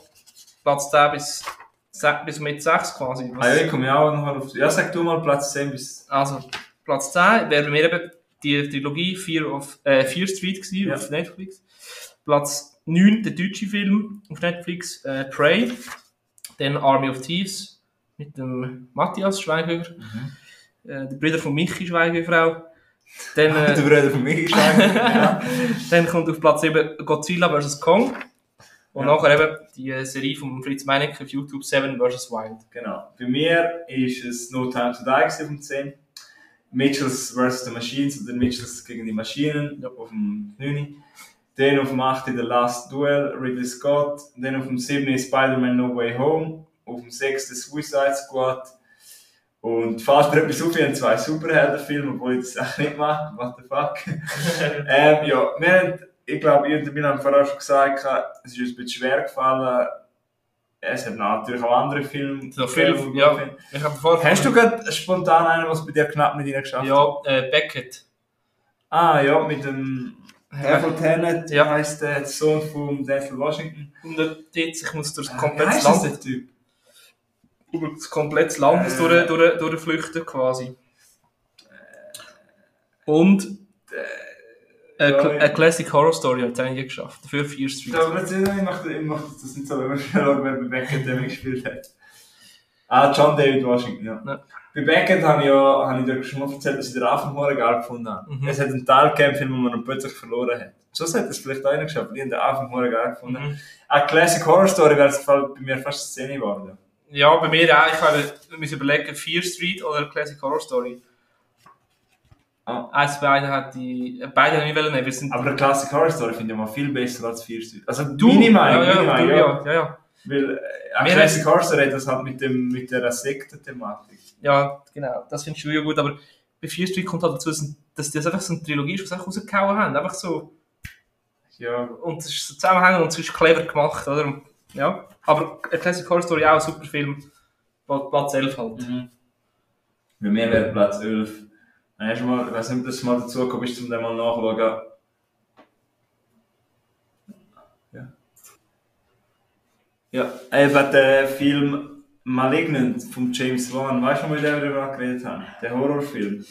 Platz 10 bis, se- bis mit 6 quasi. Was- Ah ja, ich komme ja auch noch auf, ja, sag du mal Platz 10 bis, Also, Platz 10 wäre mir eben die Trilogie Fear, of, äh, Fear Street gewesen, Ja. auf Netflix. Platz 9 der deutsche Film auf Netflix, äh, Prey. Dann Army of Thieves mit dem Matthias Schweighöfer. [LAUGHS] Äh, der Bruder von Michi Schweighöfer auch. Dann, der äh, Bruder von mir ist ja. [LAUGHS] dann kommt auf Platz 7 Godzilla vs. Kong. Und Ja. nachher eben die Serie von Fritz Meinecke auf YouTube Seven vs. Wild. Genau. Bei mir ist es No Time to Die dem 10. Mitchells vs. The Machines oder Mitchells gegen die Maschinen auf dem 9. Dann auf dem 8. The Last Duel, Ridley Scott. Dann auf dem 7. Spider-Man No Way Home. Auf dem 6. Suicide Squad. Und fällt mir etwas auf, ich habe zwei Superheldenfilme, obwohl ich das eigentlich nicht mache. What the fuck? [LAUGHS] ähm, ja, wir haben, ich glaube, ich und Milan haben vorher schon gesagt, es ist uns ein bisschen schwer gefallen. Es hat natürlich auch andere Filme. So viel, gegeben, die ja. ich finde. Ich habe vorher Hast du gerade spontan einen, was bei dir knapp nicht reingeschafft hat? Ja, äh, Beckett. Ah, ja, mit dem Devil Tenet, Ja. heisst der Sohn von Denzel Washington. Und dort, ich muss durch das Wie komplette das, Land, der Typ? über das komplette Land Äh. durch, durch, durchflüchten quasi. Und äh, Cl- ja. eine Classic Horror Story hat es eigentlich geschafft. Dafür Fear Street. Ja, aber ich mache ich das nicht so, wenn man [LAUGHS] schaut, bei Beckett der gespielt hat. Ah, John David Washington, ja. Ja. Bei Beckett habe ich ja habe ich dir schon mal erzählt, dass ich den Anfang morgen geil gefunden habe. Mhm. Es hat einen Teil gegeben, wo man dann plötzlich verloren hat. So hat es vielleicht auch einer geschafft, aber ich habe den Anfang morgen geil gefunden. Mhm. Eine Classic Horror Story wäre es bei mir fast eine Szene geworden. Ja, bei mir auch. Ich habe wir müssen überlegen, Fear Street oder Classic Horror Story. Ah. Eins beide hat die, beide habe ich nicht nehmen. Wir sind Aber eine Classic Horror Story finde ich mal viel besser als Vier Street. Also du, meine Meinung, ja, ja, meine Meinung, ja. ja, ja, ja. Weil äh, Classic Horror Story hat das halt mit, dem, mit der Sekten-Thematik. Ja, genau. Das findest du ja gut. Aber bei Fear Street kommt halt dazu, dass das einfach so eine Trilogie ist, die sie einfach rausgehauen haben. Einfach so. Ja, Und es ist so zusammenhängend und es ist clever gemacht, oder? Ja. Aber A Classic Horror Story auch ein super Film. Pla- Platz 11 halt. Mhm. Bei mir wäre Platz 11. Dann hast du mal, ich weiß nicht, ob das mal dazu gekommen ist, um den mal nachzuschauen. Ja. Ja, eben der Film Malignant von James Wan. Weißt du, wo wir darüber geredet haben? Der Horrorfilm.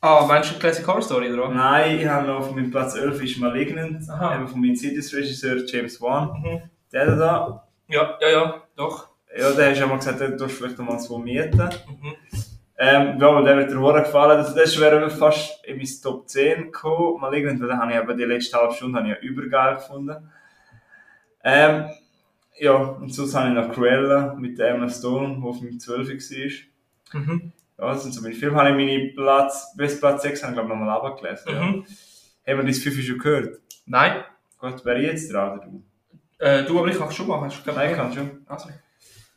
Ah, meinst du Classic Horror Story, oder? Nein, ich habe noch auf meinem Platz 11 ist Malignant, Aha. eben vom Insidious-Regisseur James Wan. Mhm. Der da, Ja, ja, ja, doch. ja, der hast ja mal gesagt, der tust vielleicht mal so mieten. Mhm. Ähm, ja, aber der wird wohl gefallen. Also das wäre fast in mein Top 10 gekommen. Mal irgendwie, da habe ich eben die letzte halbe Stunde habe ich ja übergeil gefunden. Ähm, ja, und sonst habe ich noch Cruella mit der Emma Stone, die auf meinem 12 war. Mhm. Ja, das sind so meine Filme. Habe ich meine Platz, bis Platz 6 habe ich glaube ich nochmal runtergelesen. Ja. Mhm. Haben wir das 5 schon gehört? Nein. Gut, wäre ich jetzt dran, oder du? Äh, du, aber ich kann schon machen. Hast du Nein, ich kann schon. Also.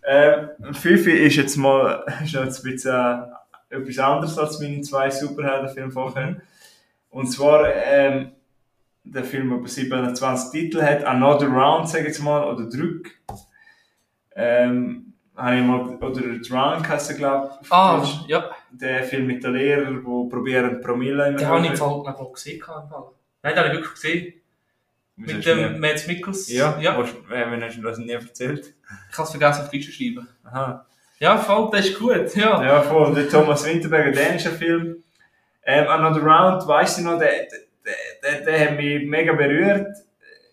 Ähm, Fifi ist jetzt mal [LAUGHS] ist jetzt ein bisschen äh, etwas anderes als meine zwei Superheldenfilme vorher. Und zwar ähm, der Film, der über 27 Titel hat, Another Round, sag ich jetzt mal, oder Drück. Ähm, habe ich mal, oder Drunk heisst er, glaube ich. Ah, ja. Der Film mit den Lehrern, die probieren Promille in Den habe ich im Fall gesehen. Nein, den habe ich wirklich gesehen. Mit dem Mads Mikkels. Ja, ja. Was, äh, wenn hast du das nie erzählt? Ich habe es vergessen auf Deutsch zu schreiben. Aha. Ja, voll, das ist gut. Ja. Ja, voll. Der Thomas Winterberger, dänischer Film. Ähm, Another Round, weiss ich noch, der, der, der, der hat mich mega berührt.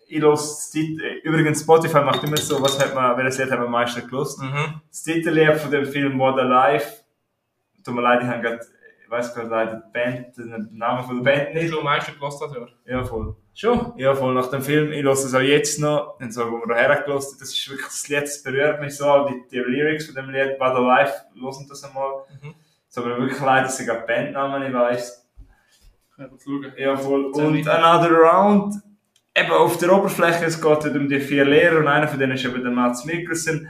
Ich los übrigens Spotify macht immer so, was hat man, welches Lied hat man am meisten gelost. Mhm. Das Titellied von dem Film What Alive. Tut mir leid, ich habe gerade, ich weiß gerade leider die Band, den Namen von der Band Nicht nicht. so am meisten gelost hat, ja. Ja, voll. Schon? Ja, voll nach dem Film. Ich höre es auch jetzt noch. Und so, wo wir gehört haben, das ist wirklich das Lied, das berührt mich so. Die, die Lyrics von dem Lied, What Alive, hören das einmal. Mhm. Es mir wirklich leid, dass ich gerade Bandnamen nicht schauen. Ja, voll. Und. Another Round, eben auf der Oberfläche, es geht halt um die vier Lehrer und einer von denen ist eben der Mats Mikkelsen.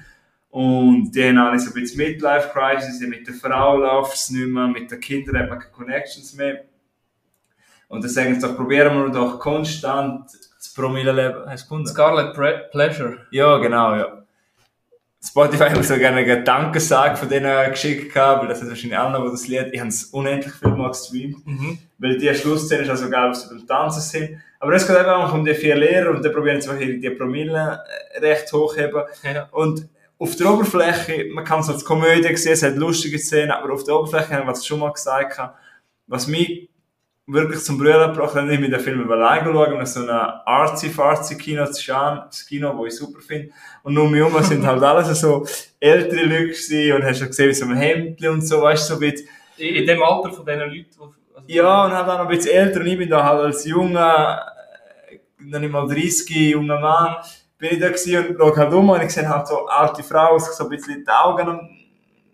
Und die haben alle so ein bisschen Midlife-Crisis, mit der Frau läuft es nicht mehr, mit den Kindern hat man keine Connections mehr. Und dann sagen sie doch, probieren wir doch konstant das Promille-Leben. Hast du gefunden? Scarlet Pre Pleasure. Ja, genau, ja. Spotify hat mir so gerne einen Dankesag von denen geschickt gehabt, weil das hat wahrscheinlich auch noch, wo das Lied, ich habe es unendlich viel mal gestreamt, Mhm. weil die Schlussszene ist also geil, was sie beim Tanzen sind. Aber es geht einfach um die vier Lehrer und dann probieren sie die Promille äh, recht hochheben. Ja. Und auf der Oberfläche, man kann es als Komödie sehen, es hat lustige Szenen, aber auf der Oberfläche haben wir es schon mal gesagt, gehabt, was mich wirklich zum Brüllen gebracht hat, ich mit den Film allein geschaut und so ein artsy-fartsy Kino zu schauen, das Kino, das ich super finde. Und nur mir herum sind halt alles so ältere Leute gewesen und hast schon gesehen, wie so ein Hemdli und so, weißt du, so ein bisschen, In dem Alter von diesen Leuten. Also ja, und halt auch noch ein bisschen älter und ich bin da halt als junger, noch nicht mal 30, junger Mann, bin ich da gewesen und schaue halt um und ich sehe halt so alte Frau, sich so ein bisschen die Augen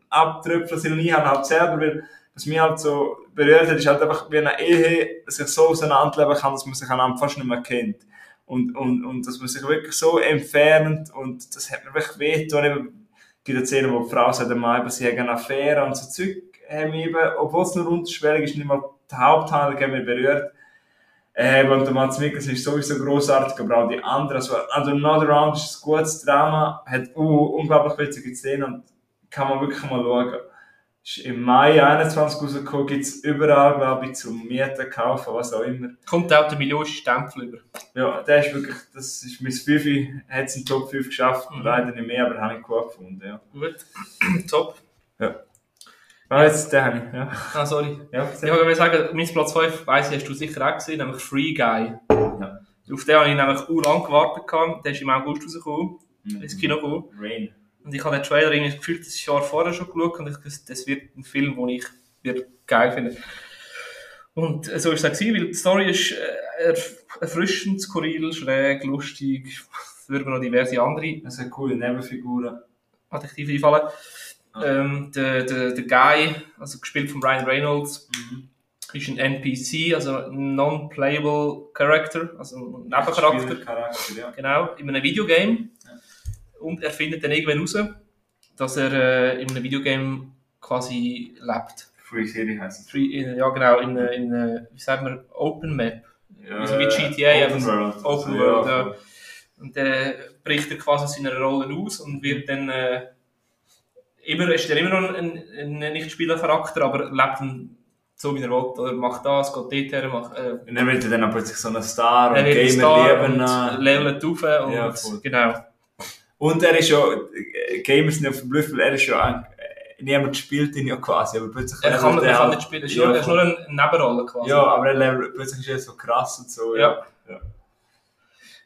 abtröpfeln sind und ich habe halt selber, weil, was mich halt so berührt hat, ist halt einfach, wie eine Ehe sich so auseinanderleben kann, dass man sich einander fast nicht mehr kennt. Und, und, und dass man sich wirklich so entfernt und das hat mir wirklich wehgetan. Eben, Es gibt Szenen, wo die Frau sagt, eben, sie haben eine Affäre und so Zeug haben eben, obwohl es nur unterschwellig ist, nicht mal die Haupthandlung haben mich berührt. Äh, und der Mats Mikkelsen ist sowieso grossartig, aber auch die anderen. Also, also Another Round ist ein gutes Drama, hat uh, unglaublich witzige Szenen und kann man wirklich mal schauen. Ist im Mai 21 rausgekommen, gibt es überall, glaube ich, zum Mieten, kaufen, was auch immer. Kommt auch der millionste Stempel über. Ja, der ist wirklich, das ist mein 5, hat es in Top 5 geschafft, Mhm. leider nicht mehr, aber habe ich gut gefunden, ja. Gut. [CLEARS THROAT] Top. Ah, jetzt den habe ich, ja. Ah, sorry. Ja, Ich wollte sagen, mein Platz 5, weiss ich, hast du sicher auch gesehen, nämlich Free Guy. Ja. Auf den habe ich nämlich auch lang gewartet. Der ist im August rausgekommen, ins Kino gekommen. Rain. Und ich habe den Trailer irgendwie gefühlt das Jahr vorher schon geschaut und ich wusste, das wird ein Film, den ich wird geil finde. Und äh, so ist es auch gewesen, weil die Story ist äh, erf- erfrischend, skurril, schräg, lustig. Es würden noch diverse andere Das sind coole Nebenfiguren. Adjektive einfallen. Ähm, der, der, der Guy, also gespielt von Ryan Reynolds, ist ein NPC, also ein non-playable Character, also ein Nebencharakter. Ja. Genau, in einem Videogame. Und er findet dann irgendwann raus, dass er äh, in einem Videogame quasi lebt. Free City heisst es. Free, in, ja, genau, in, äh, in äh, wie sagt man, Open Map. Ja, so wie GTA, Open World. Open Also, World, ja. Und dann bricht er quasi aus seiner Rolle aus und wird dann äh, immer, ist dann immer noch ein, ein, Nicht-Spieler-Charakter, aber lebt so, wie er will. Oder macht das, geht dort her, macht, äh, Und dann wird er dann plötzlich so ein Star und er Gamer Star leben. und äh, levelt auf und Ja, voll. genau. Und er ist ja, äh, Gamers sind ja verblüfft, weil er ist ja ein, äh, niemand spielt ihn ja quasi, aber plötzlich Er kann, er kann halt- nicht spielen, er ist ja, nur, er ist nur eine Nebenrolle quasi. Ja, aber er levelt, plötzlich ist er so krass und so. Ja. ja.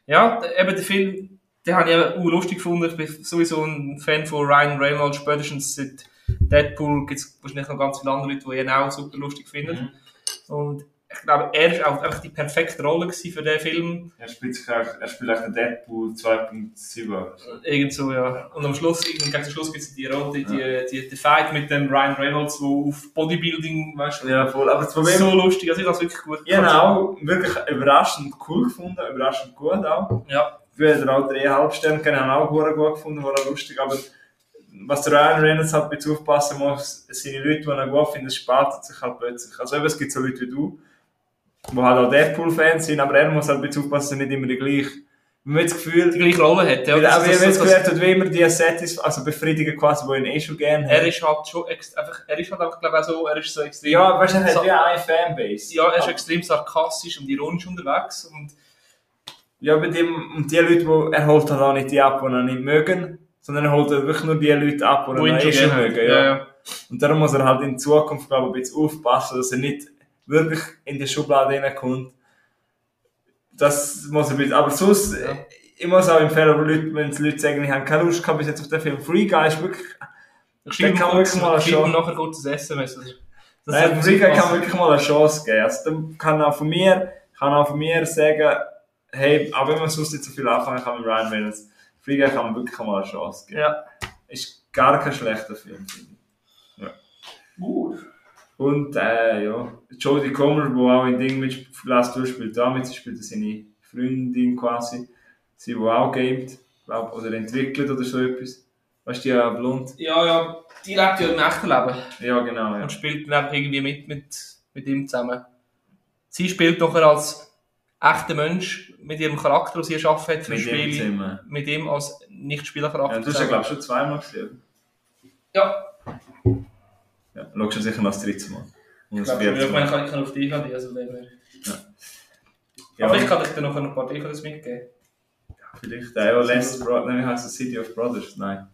Ja, d- eben der Film, den habe ich eben auch lustig gefunden. Ich bin sowieso ein Fan von Ryan Reynolds. Spätestens seit Deadpool gibt es wahrscheinlich noch ganz viele andere Leute, die ihn auch super lustig finden. Mhm. Und ich glaube, er war auch einfach die perfekte Rolle für den Film. Er spielt sich auch, er spielt auch den Deadpool 2.7. Irgend so, ja. Und am Schluss, gegen den Schluss gibt es die Rolle, die, die, die, die Fight mit dem Ryan Reynolds, wo auf Bodybuilding, weißt du, Ja, voll. Aber das Problem so lustig. Also ich habe es wirklich gut auch wirklich überraschend cool gefunden, überraschend gut auch. Ja, Ich würde auch dreieinhalb Sterne kennen, habe auch gut gut gefunden, war auch lustig, aber was der Ryan Reynolds halt bitte aufpassen muss, seine Leute, die ihn gut finden, spaltet sich halt plötzlich. Also eben, es gibt so Leute wie du, die halt auch Deadpool-Fans sind, aber er muss halt bitte aufpassen, er nicht immer die gleiche, man hat das Gefühl, die gleiche Rolle hat. Ja, weil, Das- das- das das- er wie immer die Satis, also befriedigen quasi, die ihn eh schon gerne Er haben. ist halt schon einfach, er ist halt einfach, glaube ich, so, er ist so extrem. Ja, weißt du, er hat wie eine Fanbase. Ja, er ist extrem sarkastisch und ironisch unterwegs und Ja, bei dem, und die Leute, die, er holt halt auch nicht die ab, die ihn nicht mögen, sondern er holt halt wirklich nur die Leute ab, die ihn eh schon gerne mögen. Ja. Ja, ja. Und darum muss er halt in Zukunft, glaube ich, ein bisschen aufpassen, dass er nicht wirklich in die Schublade reinkommt. Das muss er bisschen, aber sonst, ich muss auch empfehlen, Leute, wenn die Leute sagen, ich habe keine Lust gehabt bis jetzt auf den Film. Free Guy ist wirklich, Ich schreibe kann kurz, wirklich mal ihm schon- nachher ein SMS. Das, das nein, Free Guy kann wirklich mal eine Chance geben. Also, dann kann auch von mir, kann auch von mir sagen, hey, auch wenn man sonst nicht so viel anfangen kann mit Ryan Reynolds, Guy kann man wirklich mal eine Chance geben. Ja. Ist gar kein schlechter Film, finde ich. Gut. Und äh, ja, Jodie Comer, die auch in Ding mit Last Tour spielt, damit sie spielt seine Freundin quasi, sie die auch gamet, glaub, oder entwickelt oder so etwas. Weißt du, ja, blond. Ja, ja, die lebt ja im echten Leben Ja, genau, ja. und spielt dann einfach irgendwie mit, mit, mit ihm zusammen. Sie spielt nachher als echter Mensch mit ihrem Charakter, den sie erschaffen hat für Mit das dem Spiel, Zimmer. mit ihm als Nicht-Spielercharakter. Ja, du hast ja, glaube ich, schon zweimal gesehen. ja, Ja, schaust du sicher noch das dritte Mal. Und ich glaube, ich meine, Mal. ich kann auf DVD, also dem her. Ja, Aber vielleicht kann ich dir noch ein paar DVDs mitgeben. vielleicht. Der ja, Last Brothers, nein, wie heißt das? City of Brothers? Nein.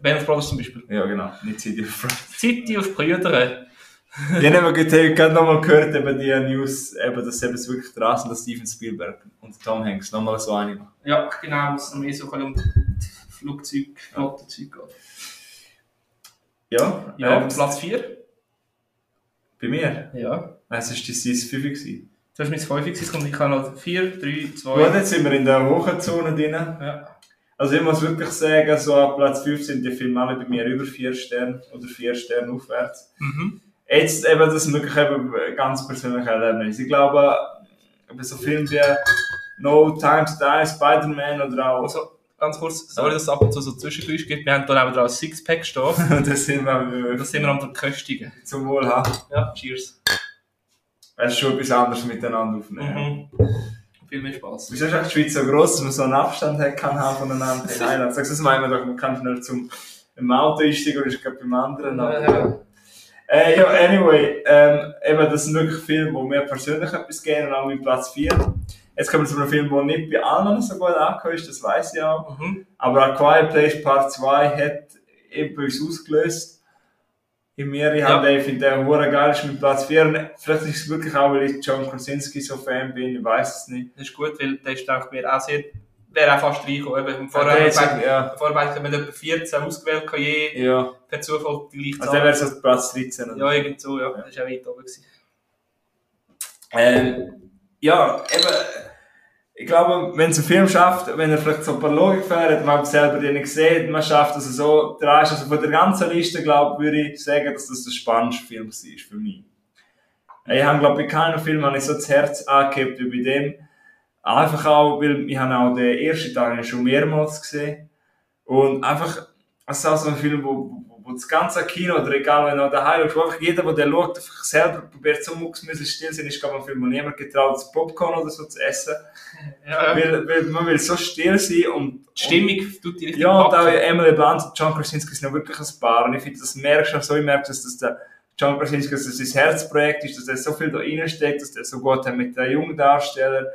Band of Brothers zum Beispiel. Ja, genau. Nicht City of Brothers. City of Brüder. Ich habe eben gerade- nochmal gehört, eben die News, eben, dass eben es wirklich dran sind, dass Steven Spielberg und Tom Hanks nochmal so eine machen. Ja, genau, es mehr so ein bisschen um Flugzeug, Flottenzeug geht. Ja, Ja, ähm, Platz 4. bei mir. Ja. Es war die Sis 5 gewesen. Du hast mein 5 gewesen, und ich habe noch 4, 3, Gut, 2. jetzt sind wir in der hohen Zone drin. Ja. Also ich muss wirklich sagen, so ab Platz 5 sind die Filme alle bei mir über 4 Sterne oder 4 Sterne aufwärts. Mhm. Jetzt eben das wirklich eben ganz persönliche Erlebnis. Ich glaube, eben so Filme wie No Time to Die, Spider-Man oder auch Also, ganz kurz, sorry, dass es ab und zu so Zwischengeräusche gibt. Wir haben hier neben dran ein Sixpack stehen. [LAUGHS] das sind wir Das sind wir am verköstigen. zum Wohl haben. Ja, cheers. Es ist schon etwas anderes miteinander aufnehmen. Mhm. Viel mehr Spaß. Wieso ist eigentlich die Schweiz so gross, dass man so einen Abstand hat kann haben voneinander? In. Sagst du, das meinen wir doch, man kann schnell zum im Auto einsteigen oder ist gerade beim anderen. aber- Ja. Äh, ja, anyway, ähm, eben, das sind wirklich Filme, die mir persönlich etwas geben und auch mit Platz 4. Jetzt kommen wir zu einem Film, der nicht bei allen so gut angekommen ist, das weiß ich auch. Mhm. Aber A Quiet Place Part 2 hat uns ausgelöst. In mir, ich Ja. habe den, ich finde den hure geil, ist mit Platz 4. Und vielleicht ist es wirklich auch, weil ich John Krasinski so Fan bin, ich weiß es nicht. Das ist gut, weil der ist auch mir auch sehr, wäre auch fast reingekommen. Eben, Vorher ja, haben wir etwa 14 ausgewählt, je ja. per Zufall die gleiche Also der wäre so Platz 13. oder? Ja, irgend so, ja. Das war auch weit oben. Gewesen. Ähm, ja, eben, ich glaube, wenn es ein Film schafft, wenn er vielleicht so ein paar Logik fährt, man hat selber die nicht gesehen, man schafft also so, dran ist, also von der ganzen Liste, glaube ich, würde ich sagen, dass das der spannendste Film war für mich. Ich habe, glaube ich, bei keinem Film habe ich so das Herz angehebt wie bei dem. Einfach auch, weil ich habe auch den ersten Teil schon mehrmals gesehen. Und einfach, es ist auch so ein Film, wo, wo, wo das ganze Kino oder egal, wenn er daheim wo einfach jeder, der den schaut, einfach selber probiert, so mucksmäßig still sein, ist, glaube ich, ein Film, wo niemand getraut, das Popcorn oder so zu essen. [LAUGHS] Ja. Weil, weil man will so still sein und, Die Stimmung tut die richtig ja, und auch. Emily Blunt und John Krasinski sind ja wirklich ein Paar. Und ich finde, das merkst du so, ich merke, dass das der John Krasinski, dass das sein Herzprojekt ist, dass er so viel da reinsteckt, dass er so gut hat mit den jungen Darstellern.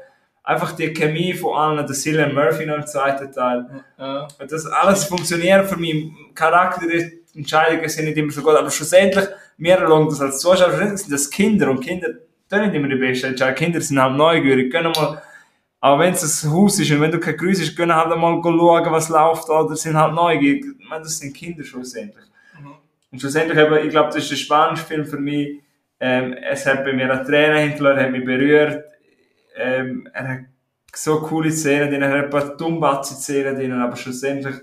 Einfach die Chemie von allen, der Cillian Murphy noch im zweiten Teil. Ja. Und das alles funktioniert für mich. Charakter, Entscheidungen sind nicht immer so gut, aber schlussendlich, wir schauen das als Zuschauer, sind das Kinder und Kinder tun nicht immer die besten Entscheidungen. Kinder sind halt neugierig, können mal, aber wenn es ein Haus ist und wenn du kein Grüß ist, können halt mal schauen, was läuft oder sind halt neugierig. Ich meine, das sind Kinder schlussendlich. Mhm. Und schlussendlich, eben, ich glaube, das ist der spannendste Film für mich. Ähm, es hat bei mir eine Träne hinterlassen, hat mich berührt. Ähm, er hat so coole Szenen drin, er hat ein paar dummbatze-Szenen drin, aber schlussendlich,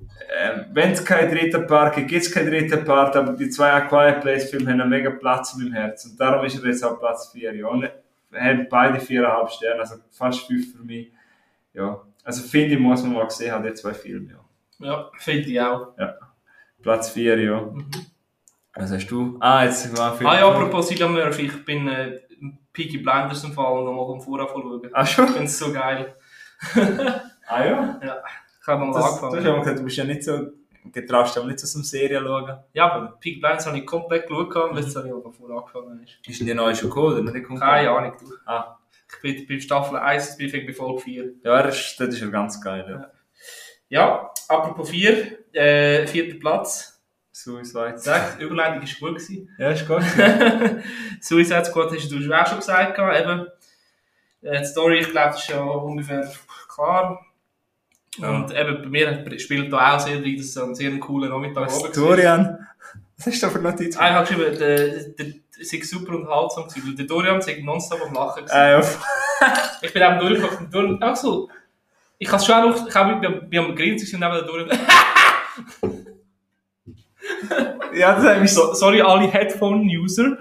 ähm, wenn es keinen dritten Part gibt, gibt es keinen dritten Part, aber die zwei A Quiet Place Filme haben einen mega Platz in meinem Herzen. Und darum ist er jetzt auch Platz 4. Ja. Und er hat beide 4,5 Sterne, also fast 5 für mich. Ja. Also finde ich, muss man mal gesehen haben, die zwei Filme. Ja. ja, finde ich auch. Platz 4, ja. Mhm. Was hast du? Ah, jetzt war Film. Ah ja, apropos Cillian Murphy, ich bin äh, Peaky Blinders im Fall und nochmal vom Vorher schauen. Ah, schon? Ich finde es so geil. [LAUGHS] Ah ja? Ich habe mal Das, du hast angefangen. ja gesagt, du bist ja nicht so, getraust aber nicht so zum Serien schauen. Ja, aber Peaky Blinders habe ich komplett geschaut, jetzt habe ich aber vorher angefangen. Ist. Ist denn die neue schon? Nicht gekommen? Keine Ahnung, du. Ah. Ich bin bei Staffel 1, jetzt bin ich bei Folge 4. Ja, das ist, das ist ja ganz geil, ja. Ja, apropos 4, äh, vierter Platz. Suicide. Die Überleitung war gut. Gewesen. Ja, ist gut. [LAUGHS] Suicide Squad hast du auch schon gesagt. gehabt, Eben. Äh, Die Story, ich glaube, ist ja ungefähr klar. Ja. Und eben bei mir spielt da auch sehr rein, dass es ein sehr cooler Nachmittag war. Dorian? Was hast du da für Notizen? Ah, ich habe geschrieben, der, der, sei super unterhaltsam gewesen, der Dorian sei nonstop am Lachen gewesen. Ah, ja. [LAUGHS] Ich bin eben durchgekommen, Dorian, auch so. Ich habe schon auch noch, ich habe bei, bei am Grillen gewesen, neben der Dorian. [LAUGHS] [LAUGHS] ja, das hat mich so. so, sorry, alle Headphone-User.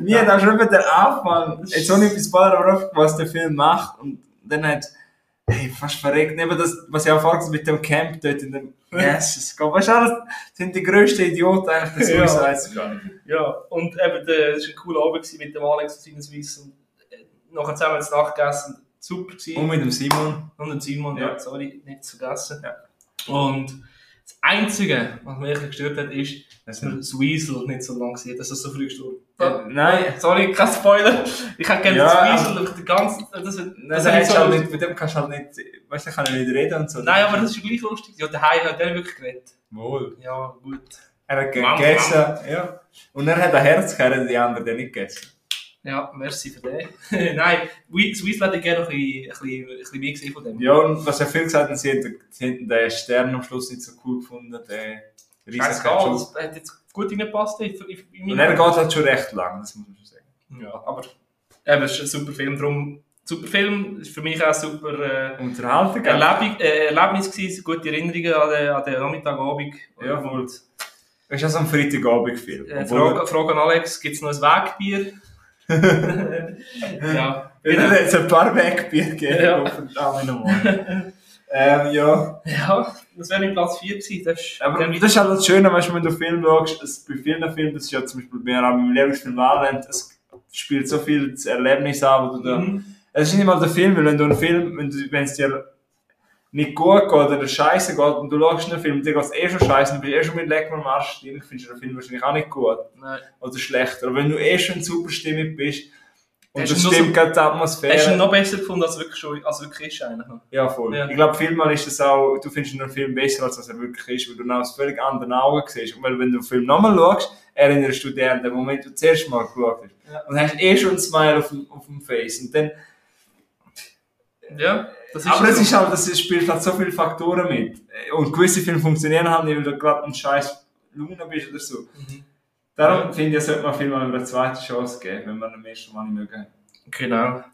Mir hat auch schon der Anfang, jetzt auch nicht bis bald, oft, was der Film macht. Und dann hat hey, fast verreckt. Neben das, was ich auch vorher mit dem Camp dort in dem, yes, es geht, weißt du, alles, sind die grössten Idioten eigentlich, der Ja. Suicide Squad. Ja, und eben, das war ein cooler Abend gewesen mit dem Alex und seinen Swiss. Und äh, nachher zusammen zu Nacht gegessen. Super gewesen. Und mit dem Simon. Und den Simon, ja. Ja. sorry, nicht zu vergessen. Ja. Und das Einzige, was mich ein gestört hat, ist, dass man das Weasel nicht so lange sieht, dass er so früh gestorben Ja, nein. Sorry, kein Spoiler. Ich hätte gerne Ja, das Weasel auf der ganzen... Das, das, Das so halt nicht, mit dem kannst du halt nicht, weißt du, kann er nicht reden und so. Nein, aber das ist gleich lustig. Ja, der Hai hat der wirklich geredet. Wohl. Ja, gut. Er hat gegessen, ja. Und er hat ein Herz gehabt, die anderen den nicht gegessen. Ja, merci für den. [LAUGHS] Nein, Weasel hätte ich gerne noch ein bisschen, ein bisschen, mehr gesehen von dem. Ja, und was ja viel gesagt haben, sie hätten, den Stern am Schluss nicht so cool gefunden, den riesen Scheißegal, Ketchup. das hat jetzt gut reingepasst. In, in, Und er geht halt schon recht lang, das muss man schon sagen. Ja, aber eben, es ist ein super Film. Darum, super Film, ist für mich auch super äh, Unterhaltung? Erlebnis, äh, Erlebnis gewesen, gute Erinnerungen an den, an den Nachmittagabend. Ja. Und, Das ist ja so ein Freitagabend-Film. äh, Frage, Frage an Alex, gibt es noch ein Wegbier? [LAUGHS] ja, genau. dann hat es ein paar Wegbier gegeben, Ja. nochmal. ähm, ja. ja, das wäre mein Platz 4 gewesen. Das ist, Aber das ist halt das Schöne, weißt du, wenn du Film schaust, es, bei vielen Filmen, das ist ja zum Beispiel bei beim Lieblingsfilm Wahlland, es spielt so viel das Erlebnis an, wo du da, Mhm. es ist nicht mal der Film, weil wenn du einen Film, wenn du, wenn es dir nicht gut geht oder scheiße geht und du schaust einen Film, dir geht es eh schon scheiße, dann bist du eh schon mit Leck am Arsch, dann findest du den Film wahrscheinlich auch nicht gut Nein. oder schlecht. Aber wenn du eh schon super stimmig bist und das stimmt so- gerade die Hast du ihn Atmosphäre. noch besser gefunden, als wirklich, schon, als wirklich ist? Eigentlich. Ja, voll. Ja. Ich glaube, vielmal ist das auch, du findest einen Film besser, als er wirklich ist, weil du ihn aus völlig anderen Augen siehst. Und weil, wenn du den Film nochmal schaust, erinnerst du dich an den Moment, wo du das erste Mal geschaut hast. Ja. Und hast eh schon ein Smile auf dem, auf dem Face. Und dann, Ja, das aber es ist halt, das spielt halt so viele Faktoren mit. Und gewisse Filme funktionieren halt nicht, weil du gerade ein scheiß Laune bist oder so. Mhm. Darum finde ich, sollte man Film mal eine zweite Chance geben, wenn man am ersten Mal nicht mögen. Genau.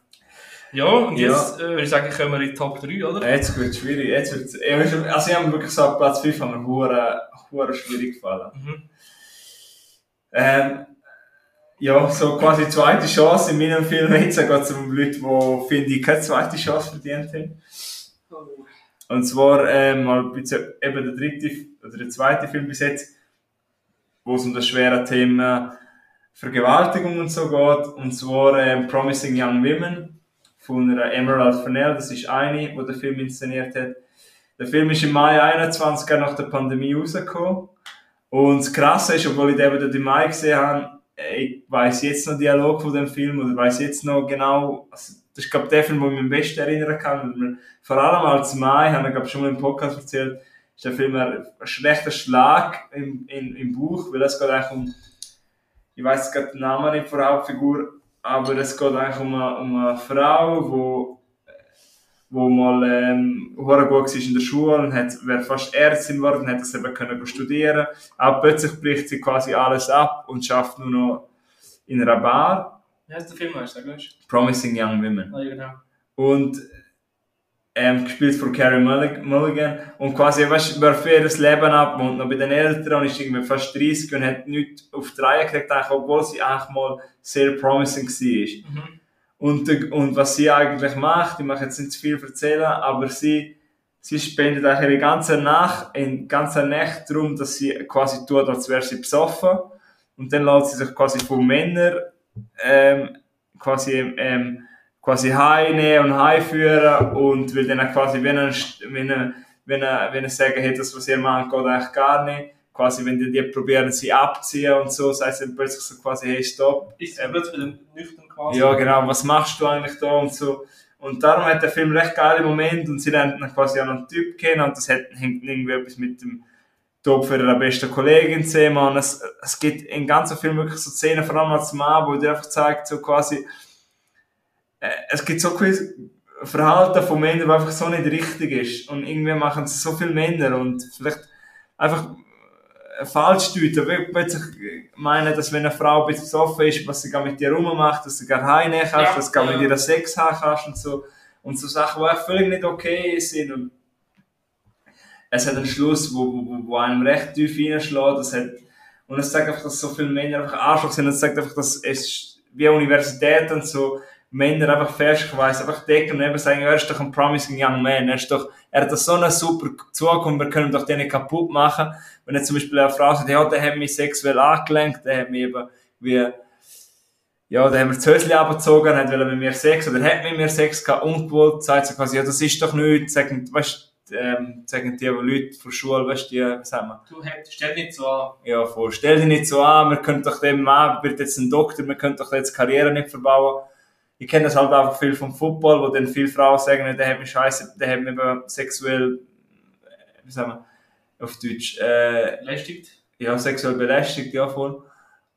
Ja, und Ja. jetzt äh, würde ich sagen, kommen wir in die Top 3, oder? Jetzt wird es schwierig. Jetzt wird's, ja, also ich habe wirklich so ab Platz 5 haben mir hure, hure schwierig gefallen. Mhm. Ähm, ja, so quasi zweite Chance in meinem Film. Jetzt geht es um Leute, die, finde ich, keine zweite Chance verdient haben. Und zwar ähm, mal eben der dritte oder der zweite Film bis jetzt, wo es um das schwere Thema Vergewaltigung und so geht. Und zwar ähm, Promising Young Women von einer Emerald Fennell. Das ist eine, die den Film inszeniert hat. Der Film ist im Mai 21 nach der Pandemie rausgekommen. Und das Krasse ist, obwohl ich den eben dort im Mai gesehen habe, ich weiss jetzt noch Dialog von dem Film oder weiss jetzt noch genau, also das ist glaube der Film, den ich mich am besten erinnern kann. mir- Vor allem als Mai, habe ich glaube schon mal im Podcast erzählt, ist der Film ein, schlechter Schlag im, im, im Buch, weil es geht eigentlich um, ich weiß gerade den Namen nicht von der Hauptfigur, aber es geht eigentlich um eine, um eine Frau, wo wo mal ähm, gut war in der Schule und hat, wäre fast Ärztin geworden und hat das eben können studieren. Aber plötzlich bricht sie quasi alles ab und schafft nur noch in einer Bar. Wie heißt der Film, weißt du, Promising Young Women. Ja, genau. Und ähm, gespielt von Carrie Mullig- Mulligan und quasi, weißt wer für ihr Leben ab und noch bei den Eltern und ist irgendwie fast 30 und hat nichts auf die Reihe gekriegt, obwohl sie eigentlich mal sehr promising war. Mhm. Und, und was sie eigentlich macht, ich möchte jetzt nicht zu viel erzählen, aber sie, sie spendet eigentlich ihre ganze Nacht, in ganzer Nacht darum, dass sie quasi tut, als wäre sie besoffen. Und dann lässt sie sich quasi von Männern, ähm, quasi, ähm, quasi heimnehmen und heimführen und will dann quasi, wenn er, wenn er, wenn er, wenn er sagen, hey, das, was ihr macht, geht eigentlich gar nicht. Quasi, wenn die, die probieren, sie abziehen und so, das heisst dann plötzlich so quasi, hey, stopp, Ist er plötzlich wieder nüchtern quasi? ja, genau, was machst du eigentlich da und so. Und darum hat der Film recht geile Momente und sie lernt dann quasi auch einen Typ kennen und das hat, hängt irgendwie etwas mit dem Top für ihre beste Kollegin zusammen und es, es gibt in ganzen Film wirklich so Szenen, vor allem als Mann, wo dir einfach zeigt, so quasi, äh, es gibt so quasi Verhalten von Männern, das einfach so nicht richtig ist und irgendwie machen es so viele Männer und vielleicht einfach falsch deuten, weil plötzlich meinen, dass wenn eine Frau ein bisschen besoffen ist, was sie gar mit dir rummacht, dass sie gar heimnehmen kannst, Ja, dass du gar ja. mit ihr Sex haben kannst und so. Und so Sachen, die auch völlig nicht okay sind. Und es hat einen Schluss, wo, wo, wo einem recht tief reinschlägt. Es hat, und es zeigt einfach, dass so viele Männer einfach Arschloch sind. Es zeigt einfach, dass es wie Universität und so Männer einfach festgeweist, einfach decken und eben sagen, er ist doch ein promising young man, er ist doch, er hat doch so eine super Zukunft, wir können doch den nicht kaputt machen. Wenn jetzt zum Beispiel eine Frau sagt, ja, der hat mich sexuell angelenkt, der hat mich eben, wie, ja, der hat mir das Höschen abgezogen, hat mit mir Sex, oder hat mit mir Sex gehabt, ungewollt, sagt sie quasi, ja, das ist doch nichts, sagen, weißt, ähm, sagen die Leute von der Schule, weißt du, was sagen wir? Du stell dich nicht so an. Ja, voll, stell dich nicht so an, wir können doch dem Mann, wird jetzt ein Doktor, wir können doch jetzt Karriere nicht verbauen ich kenne das halt einfach viel vom Football, wo dann viele Frauen sagen, der hat mich scheiße, der hat mich sexuell, wie sagen wir, auf Deutsch, äh, belästigt. Ja, sexuell belästigt, ja, voll.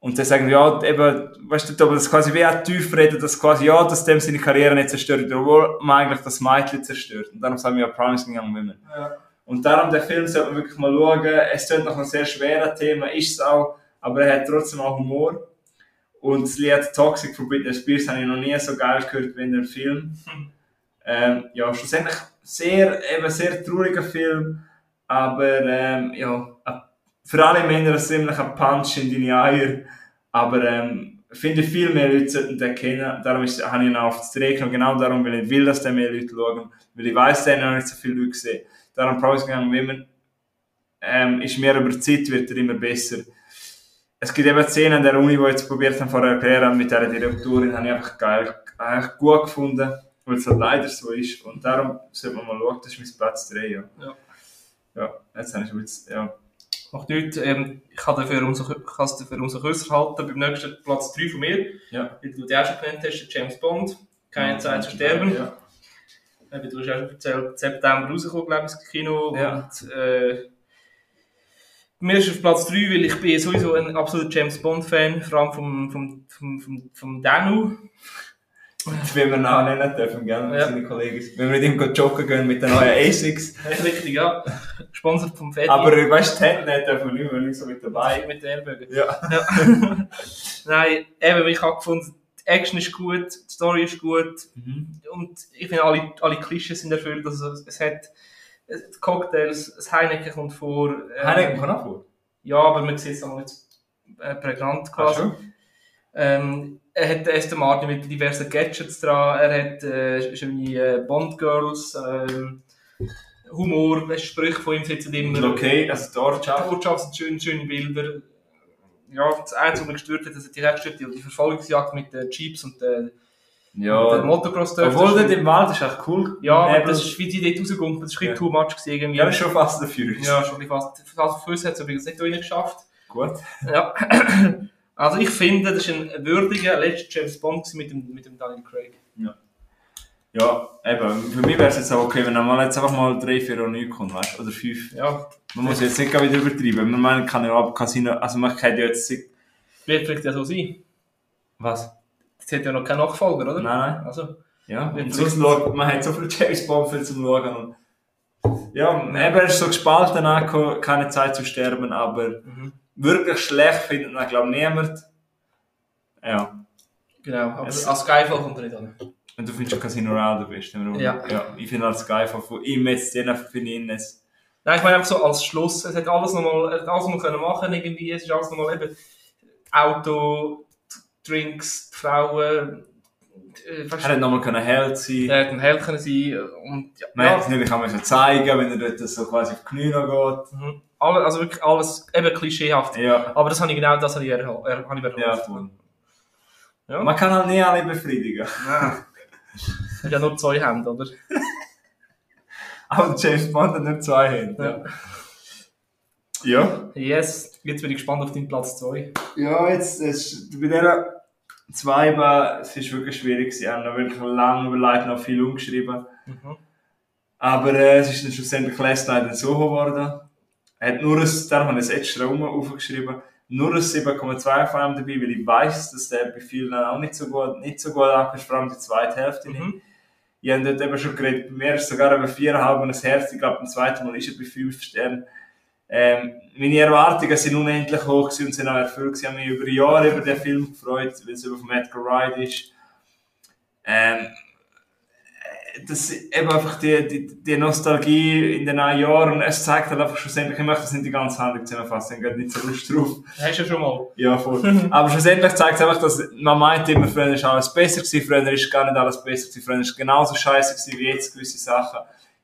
Und dann sagen, ja, eben, weißt du, aber das quasi wie auch tief reden, dass quasi, ja, dass dem seine Karriere nicht zerstört, obwohl man eigentlich das Mädchen zerstört. Und darum sagen wir ja Promising Young Women. Ja. Und darum, der Film sollte man wirklich mal schauen. Es klingt noch ein sehr schweres Thema, ist es auch, aber er hat trotzdem auch Humor. Und das Lied Toxic von Britney Spears habe ich noch nie so geil gehört wie in dem Film. [LAUGHS] Ähm, ja, schlussendlich sehr, eben sehr trauriger Film, aber ähm, ja, für alle Männer ein ziemlich ein Punch in deine Eier. Aber ähm, finde viel mehr Leute sollten den kennen. Darum ist, habe ich ihn auf das Dreh genommen. Genau darum, weil ich will, dass da mehr Leute schauen. Weil ich weiß, dass noch nicht so viele Leute gesehen. Darum Promising Young Women ähm, ist mehr über die Zeit, wird er immer besser es gibt eben Szenen an der Uni, die ich jetzt probiert habe, vorher erklären, mit dieser Direktorin, habe ich einfach geil, eigentlich gut gefunden, weil es halt leider so ist. Und darum sollte man mal schauen, das ist mein Platz 3, ja. Ja. Ja, jetzt habe ich jetzt, ja. Macht nichts, ähm, ich kann dafür umso, kann es dafür umso kürzer halten, beim nächsten Platz 3 von mir. Ja. Wie du den auch schon genannt hast, James Bond, keine ja, Zeit zu sterben. Ja. Wie du hast auch schon erzählt, September rausgekommen, glaube ich, ins Kino. Ja. Und, äh, mir ist auf Platz 3, weil ich bin sowieso ein absoluter James Bond-Fan, vor allem vom, vom, vom, vom, vom Danu. Das will man auch nennen dürfen, gell, ja. seine Kollegen. Wenn wir mit ihm joggen gehen mit den neuen Asics. [LAUGHS] Richtig, ja. Gesponsert vom Fett. Aber weißt du, die Hände dürfen nicht mehr so mit dabei. Mit den Ellbogen. Ja. ja. [LAUGHS] Nein, eben, ich habe gefunden, die Action ist gut, die Story ist gut. Mhm. Und ich finde, alle, alle Klischees sind erfüllt. Also, es hat, Cocktails, das Heineken kommt vor. Ähm, Heineken kommt auch vor? Ja, aber man sieht es auch jetzt äh, prägnant quasi. Ach, ähm, er hat Aston Martin mit diversen Gadgets dran, er hat äh, schöne äh, Bond-Girls, ähm, Humor, Sprüche von ihm sitzen immer. Okay, also die Ortschaft. Die Ortschaft sind schöne, schöne Bilder. Ja, das Einzige, was mich gestört hat, das hat direkt gestört, die Verfolgungsjagd mit den Jeeps und den ja. Der Motocross dort. Obwohl dort im Wald ist echt cool. Ja, aber das ist, wie die dort rauskommt, das ist ein ja. too much gewesen, irgendwie. Ja, schon fast dafür. Ja, schon fast. Fast Fuß hat es übrigens nicht rein geschafft. Gut. Ja. [CLEARS THROAT] Also ich finde, das ist ein würdiger letzter James Bond mit dem, mit dem Daniel Craig. Ja. Ja, eben, für mich wäre es jetzt auch okay, wenn mal jetzt einfach mal drei, vier oder neun kommt, weißt Oder fünf. Ja. Man muss jetzt nicht wieder übertreiben. Man meint, kann ja ab Casino, also man kann ja jetzt... Wird vielleicht ja so sein. Was? Es hat ja noch keinen Nachfolger, oder? Nein, nein. Also, ja, und sonst schaut, man hat so viele James Bond-Filme zum Schauen. Und ja, eben, er ist so gespalten, keine Zeit zu sterben, aber mhm. wirklich schlecht findet man, glaube ich, niemand. Ja. Genau, aber es, als Skyfall kommt er nicht an. Und du findest Casino Royale du bist, ja. ja. Ich finde als Skyfall von ihm jetzt, den finde ich jetzt. Nein, ich meine einfach so als Schluss, es hat alles nochmal, alles noch können machen irgendwie, es ist alles nochmal eben Auto, Drinks, Frauen. Äh, er hätte nochmal können Held sein. Er hätte ein Held können sein. Und, ja, Man hätte es natürlich auch zeigen wenn er dort so quasi auf die Knie geht. Mhm. Alle, also wirklich alles eben klischeehaft. Ja. Aber das habe ich genau das habe ich, er, er, habe ich erhofft. Ja, ja. Man kann halt nie alle befriedigen. Ja. er hat ja nur zwei Hände, oder? [LAUGHS] Aber James Bond hat nur zwei Hände. Ja. Ja. Yes, jetzt bin ich gespannt auf deinen Platz 2. Ja, jetzt, jetzt bei dieser 2 war, es ist wirklich schwierig. Sie haben noch wirklich lange überlegt, noch viel umgeschrieben. Mhm. Aber äh, es ist dann schlussendlich Leslie dann so geworden. Er hat nur ein, da haben wir ein extra aufgeschrieben, nur ein 7,2 vor allem dabei, weil ich weiß, dass der bei vielen auch nicht so gut, nicht so gut ankommt, vor allem die zweite Hälfte nicht. Mhm. Ich habe dort eben schon geredet, bei mir ist sogar über 4,5 und ein Herz, ich glaube, beim zweiten Mal ist er bei 5 Sternen. Ähm, meine Erwartungen sind unendlich hoch und sind auch erfüllt. Ich habe mich über Jahre über den Film gefreut, weil es über Edgar Wright ist. Ähm, das eben einfach die, die, die Nostalgie in den neuen Jahren, und es zeigt halt einfach schlussendlich, ich möchte das nicht die ganze Handlung zusammenfassen, ich gehe nicht so Lust drauf. Hast du ja schon mal. Ja, voll. [LAUGHS] Aber schlussendlich zeigt es einfach, dass man meint immer, früher ist alles besser gewesen, früher ist gar nicht alles besser gewesen, früher ist genauso scheiße gewesen wie jetzt gewisse Sachen.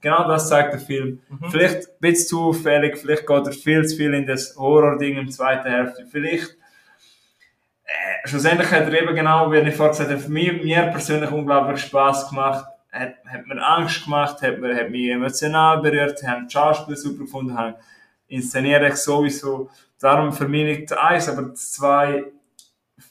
Genau das zeigt der Film. Vielleicht ein bisschen zu auffällig, vielleicht geht er viel zu viel in das Horror-Ding im zweiten Hälfte, vielleicht äh, schlussendlich hat er eben genau, wie ich vorher gesagt habe, für mich, mir persönlich unglaublich Spaß gemacht, hat, hat mir Angst gemacht, hat, mir, hat mich emotional berührt, haben die Schauspieler super gefunden, haben inszeniert sowieso. Darum für mich nicht das Eis, aber das Zwei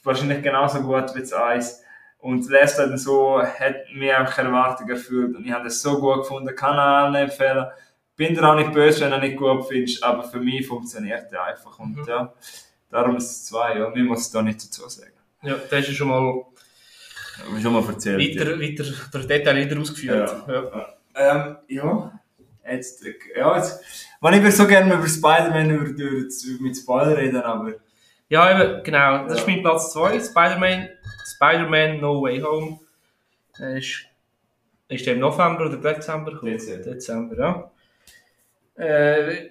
wahrscheinlich genauso gut wie das Eis. Und das letzte dann so hat mir auch Erwartungen erfüllt und ich habe das so gut gefunden, kann allen empfehlen. Bin dir auch nicht böse, wenn du nicht gut findest, aber für mich funktioniert der einfach. Und Mhm. ja, darum ist es zwei, ja, mir muss es da nicht dazu sagen. Ja, das du schon mal ich schon mal erzählt. weiter, weiter durch detaillierter ausgeführt. Ja. Ähm, ja. Jetzt, ja, jetzt, man, ich würde so gerne über Spider-Man über, über, mit Spoiler reden, aber Ja, eben, genau. Das ist Ja. mein Platz 2. Spider-Man, Spider-Man No Way Home. Äh, Ist, ist im November oder Dezember gekommen? Dezember. Dezember, ja. Äh,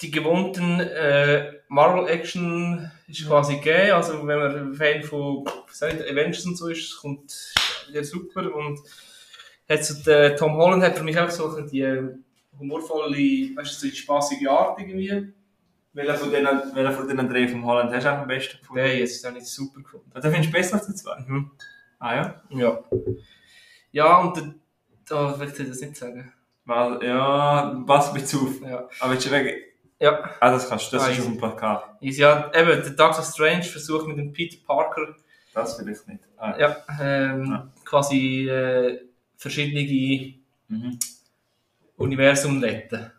die gewohnten äh, Marvel-Action ist quasi gegeben. Also, wenn man Fan von Avengers und so ist, kommt wieder super. Und hat so der Tom Holland hat für mich auch so die humorvolle, weißt du, so die spaßige Art irgendwie. Welcher von denen, welcher von denen drei vom Holland hast du am besten gefunden? Der jetzt habe ich super gefunden. Den findest du besser als die zwei? Mhm. Ah ja? Ja. Ja, und da, da will ich dir das nicht sagen. Weil, ja, pass mich zu. Ja. Aber jetzt weg. Ja. Ah, das kannst du, das Ah, ist auf easy. dem Plakat. Ist ja, eben, der Doctor Strange versucht mit dem Peter Parker Das vielleicht nicht. Ah, ja, ähm, Ja. quasi äh, verschiedene Mhm. Universum retten.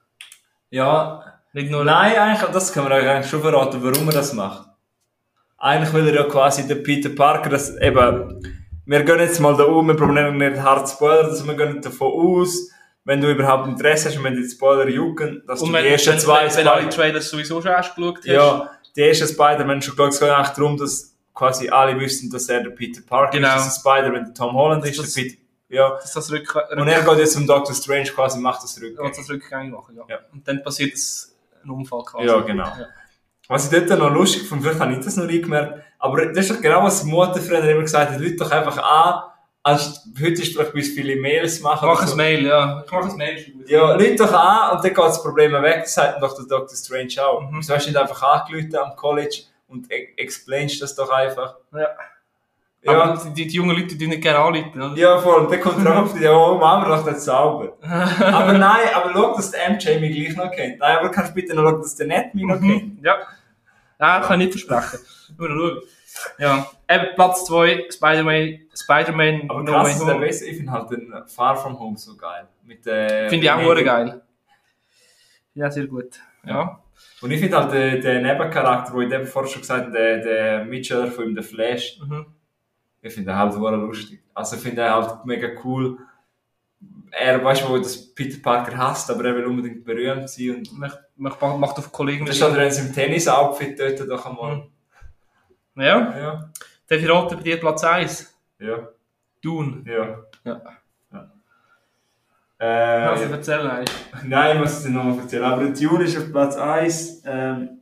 Ja, Nicht nur. Nein, eigentlich, das kann man euch eigentlich schon verraten, warum er das macht. Eigentlich will er ja quasi den Peter Parker, das eben, wir gehen jetzt mal da um, wir probieren nicht hart zu spoilern, also wir gehen davon aus, wenn du überhaupt Interesse hast und wenn die Spoiler jucken, dass Und du die ersten wenn, zwei wenn, wenn alle Trailers sowieso schon hast geschaut hast. ja, die ersten Spider-Man schon geschaut, es geht eigentlich darum, dass quasi alle wissen, dass er der Peter Parker Genau. ist, dass der Spider-Man der Tom Holland ist, Das- der Peter, ja. Dass das Rück Und er geht jetzt zum Doctor Strange quasi, macht das Rücken. Rück das rückgängig machen. Ja. Ja. Und dann passiert es ein Unfall quasi. Ja, genau. Ja. Was ich dort noch lustig fand, vielleicht habe ich das noch nie gemerkt, aber das ist doch genau, was die Mutter früher immer gesagt hat, Leute doch einfach an, als heute ist vielleicht bis viele Mails machen. Mach ein so. Mail, ja. Ich mach ein Mail. Ja, Leute doch an und dann geht das Problem weg, das sagt doch der Dr. Strange auch. Mhm. Wieso hast du nicht einfach angerufen am College und e explainst das doch einfach? Ja. Ja, Aber die, die jungen Leute die nicht gerne anrufen. oder? ja voll, dann kommt auf die Idee, oh, wir doch das sauber. [LAUGHS] aber nein, aber schau, dass der MJ mich gleich noch kennt. Nein, aber kannst du bitte noch schauen, dass der nicht mich noch kennt? Mhm. Ja. Ja, kann ich nicht versprechen. Nur noch schauen. Ja. Eben Platz 2, Spider-Man, Spider-Man Aber No krass, der besser. Ich finde halt den Far From Home so geil. Mit, äh, Finde ich auch hure geil. Ja, sehr gut. Ja. Und ich finde halt den, den Nebencharakter, wo ich eben vorher schon gesagt habe, der, der Mitschüler von ihm, der Flash, Mhm. Ich finde halt hure lustig. Also ich finde ihn halt mega cool. Er weiß, wo das Peter Parker hasst, aber er will unbedingt berühmt sein. Und Macht, macht, macht auf Kollegen. das ist halt, wenn sie im Tennis-Outfit dort doch einmal. Ja. Ja, Darf ich raten bei dir Platz 1? ja, Dune. ja. Ja. ja. Äh, Also erzähl eigentlich. [LAUGHS] Nein, ich muss es dir noch mal erzählen. Aber Dune ist auf Platz 1. Ähm,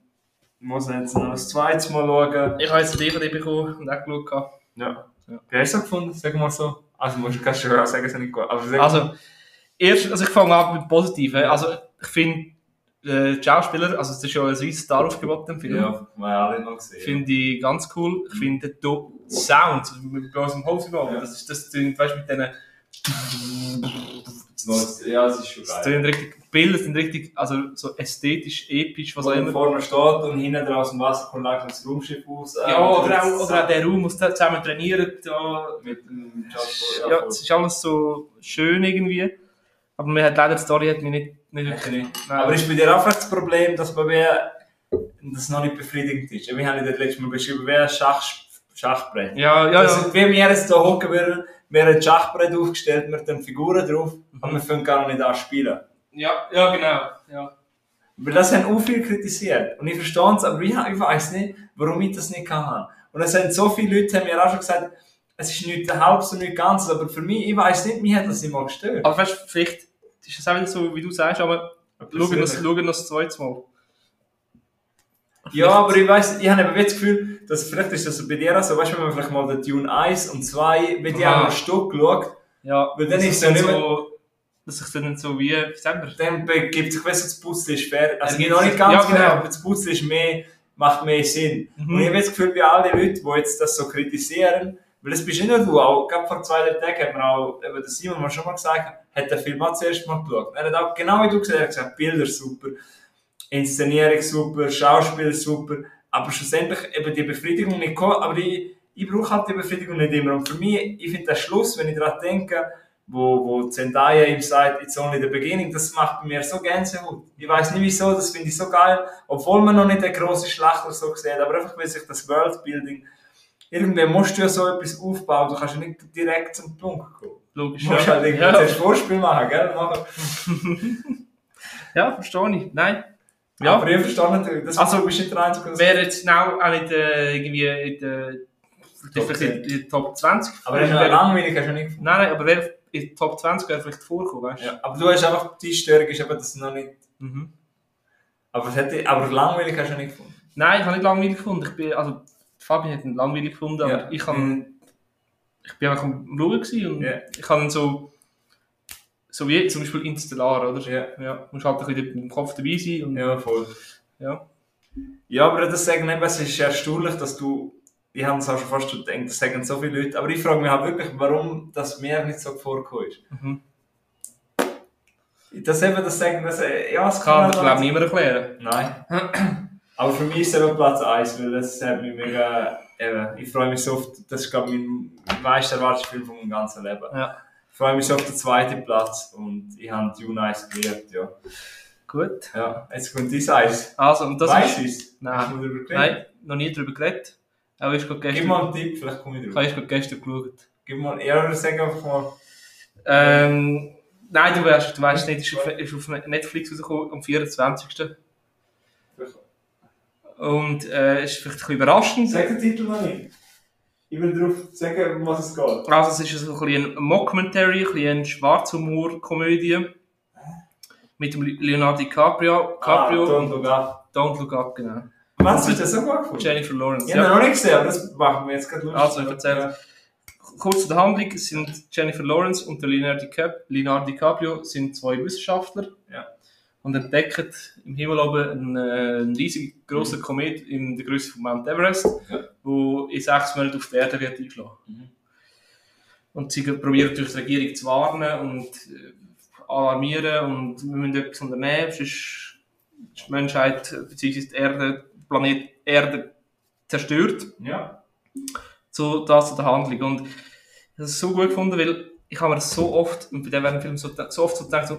ich muss jetzt noch das zweite Mal schauen. Ich habe jetzt eine DVD bekommen und auch geschaut. Ja. Ja. Wie hast du gefunden? Sag mal so. Also, musst, kannst du schon sagen, es nicht gut. Sag Also, erst, also ich fange an mit Positiven. Also, ich finde, äh, Schauspieler, also es ist schon ein riesiges Star-Aufgebot im Film. Ja, wir alle noch gesehen. Finde ich ganz cool. Ich finde den Sound, mit bloßem Hose Ja. das ist das weißt du, mit diesen, Ja, es ist schon das geil. klingt richtig, Bilder sind richtig, also so ästhetisch, episch, was auch er immer. vorne steht und hinten dran aus dem Wasser kommt langsam das Raumschiff aus. Ja, oder auch, oder auch der Raum, sie zusammen trainieren, da, Mit dem Jasper. ja, es ist alles so schön irgendwie. Aber mir hat leider die Story hat mich nicht, nicht wirklich. Aber ist bei dir auch das Problem, dass bei mir das noch nicht befriedigend ist? Wir haben ja das letzte Mal beschrieben, ein Schach, Schachbrett. ja, ja, Das ja. wie wir jetzt hier hocken würden, wir haben ein Schachbrett aufgestellt, wir haben Figuren drauf, aber wir können gar nicht anspielen. Ja, ja, genau, ja. Weil das haben auch viele kritisiert. Und ich verstehe es, aber ich, ich weiß nicht, warum ich das nicht kann. Und es haben so viele Leute haben mir auch schon gesagt, es ist nicht halb so, nicht ganz, aber für mich, ich weiß nicht, mich hat das immer gestört. Aber weißt vielleicht ist es auch wieder so, wie du sagst, aber schauen das, schauen das zweites Mal. Ja, aber ich weiss, ich habe eben das Gefühl, dass vielleicht ist das bei dir auch so, weißt du, wenn man vielleicht mal den Dune 1 und 2 bei dir am Stück schaut, Ja, Weil dann ist es ja nicht so, dass sich dann so wie, wie sagen wir, dann begibt sich besser das Puzzle ist fair. Also noch nicht ganz ja, genau, genau. aber das Puzzle ist mehr, macht mehr Sinn. Mhm. Und ich habe das Gefühl, bei all den Leuten, die jetzt das so kritisieren, weil das bist nicht nur du, auch gerade vor zwei drei Tagen hat man auch, eben der Simon mal schon mal gesagt, hat den Film auch zuerst mal geschaut. Er hat auch, genau wie du gesagt hast, er hat gesagt, Bilder super, Inszenierung super, Schauspiel super, aber schlussendlich eben die Befriedigung nicht gekommen, aber ich, ich brauche halt die Befriedigung nicht immer. Und für mich, ich finde den Schluss, wenn ich daran denke, wo, wo Zendaya ihm sagt, it's only the beginning, das macht mir so Gänsehaut. Ich weiß nicht wieso, das finde ich so geil, obwohl man noch nicht den grossen Schlachter so sieht, aber einfach, weil sich das Worldbuilding, irgendwie musst du ja so etwas aufbauen, du kannst ja nicht direkt zum Punkt kommen. logisch. Du musst ja. halt irgendwie ja. zuerst Vorspiel machen, gell? Machen. [LAUGHS] ja, verstehe ich. Nein. Ja, Aber ich verstehe natürlich, das Also, bist nicht der Einzige, der wäre jetzt genau auch nicht äh, irgendwie in der, Top in der Top 20. Aber ja Wäre- langweilig, hast du nicht gefunden. Nein, nein, aber wer in der Top 20 wäre vielleicht vorkommen, weißt du? Ja, aber du hast einfach, die Störung ist eben, dass noch nicht, Mhm. aber, es aber langweilig hast du nicht gefunden. Nein, ich habe nicht langweilig gefunden. Ich bin, also, Fabian hat ihn langweilig gefunden, aber Ja. ich, habe, Mhm. ich bin einfach am Schauen und Ja. ich habe ihn so, so wie zum Beispiel Interstellar, oder? Ja. Ja, musst halt ein bisschen dem Kopf dabei sein und Ja, voll. ja. Ja, aber das sagen eben, es ist erstaunlich, dass du, ich habe es auch schon fast schon gedacht, das sagen so viele Leute, aber ich frage mich halt wirklich, warum das mir nicht so vorgekommen ist. Mhm. Das eben, das sagen, das, äh, ja, es Das kann halt ich glaube niemand erklären. Nein. [CLEARS THROAT] Aber für mich ist es eben Platz 1, weil das hat mich mega, eben, ich freue mich so auf, das ist glaube ich mein meist erwarteter Film von meinem ganzen Leben. Ja. Ich freue mich so auf den zweiten Platz und ich habe Dune 1 geliebt, ja. Gut. Ja, jetzt kommt dein Eis. Also, und das Weißt ist... Nein. Nein, noch nie darüber geredet. Auch ich habe Gib gestern, mal einen Tipp, vielleicht komme ich ich drüber. habe gestern geschaut. Gib mal, ja, oder sag einfach mal. Ähm, nein, du weißt, du weißt nicht, ist auf, ist auf Netflix rausgekommen am 24. Und äh, ist vielleicht ein bisschen überraschend. Sag den Titel mal nicht. Ich will darauf sagen, um was es geht. Also es ist so ein bisschen ein Mockumentary, ein bisschen Schwarzhumor-Komödie. Mit dem Leonardo DiCaprio. DiCaprio Ah, Don't Look Up. Don't Look Up, genau. Was, du das so gut gefunden? Jennifer Lawrence. Ich habe ihn noch nicht gesehen, aber das machen wir jetzt gerade lustig. Also, ich erzähle. Kurz zu der Handlung, sind Jennifer Lawrence und der Leonardo, DiCap Leonardo DiCaprio sind zwei Wissenschaftler Ja. und entdecken im Himmel oben einen, äh, einen riesig grossen Komet in der Größe von Mount Everest, Ja. wo in sechs Monaten auf die Erde wird einschlagen. Mhm. Und sie probieren durch die Regierung zu warnen und äh, alarmieren und wir müssen etwas unternehmen, sonst ist die Menschheit bzw. die Erde, Planet Erde zerstört Ja. so das zu der Handlung. Und ich habe es so gut gefunden, weil ich habe mir so oft, und bei dem Film so, so oft so gedacht, so,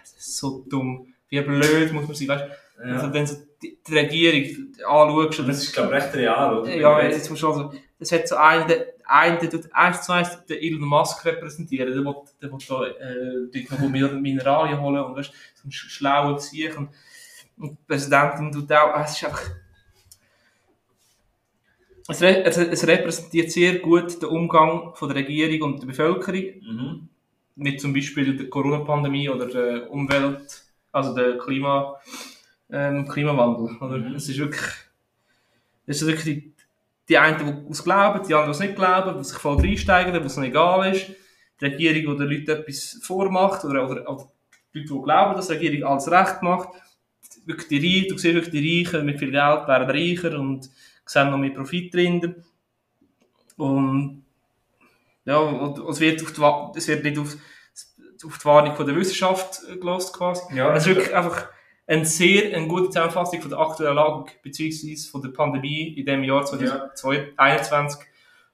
das ist so dumm, wie blöd muss man sein, weißt du? ja. Also, wenn du die, die Regierung anschaust, Und das ist, glaube ich, recht real, oder? ja, jetzt musst du also, das hat so einen, der, einen, der tut eins zu eins den Elon Musk repräsentieren, der will, der will da, äh, dort noch Min- Mineralien holen und weißt, so ein sch- schlauer Psych und, und die Präsidentin tut auch, es ist einfach, es, re es, es repräsentiert sehr gut den Umgang von der Regierung und der Bevölkerung Mhm. mit zum Beispiel der Corona-Pandemie oder der Umwelt, also der Klima, ähm, Klimawandel. Oder? Mhm. Es ist wirklich, es ist wirklich die, die einen, die es glauben, die anderen, die es nicht glauben, die sich voll reinsteigen, wo es ihnen egal ist. Die Regierung, die den Leuten etwas vormacht oder, oder, oder die Leute, die glauben, dass die Regierung alles recht macht. Wirklich die Reichen, du siehst wirklich die Reichen mit viel Geld werden reicher und sehen noch mehr Profit drin. Und ja, und es wird, auf die, es wird nicht auf, auf die Warnung von der Wissenschaft äh, gelost quasi. Ja, Es ist wirklich einfach eine sehr eine gute Zusammenfassung von der aktuellen Lage beziehungsweise von der Pandemie in dem Jahr 2021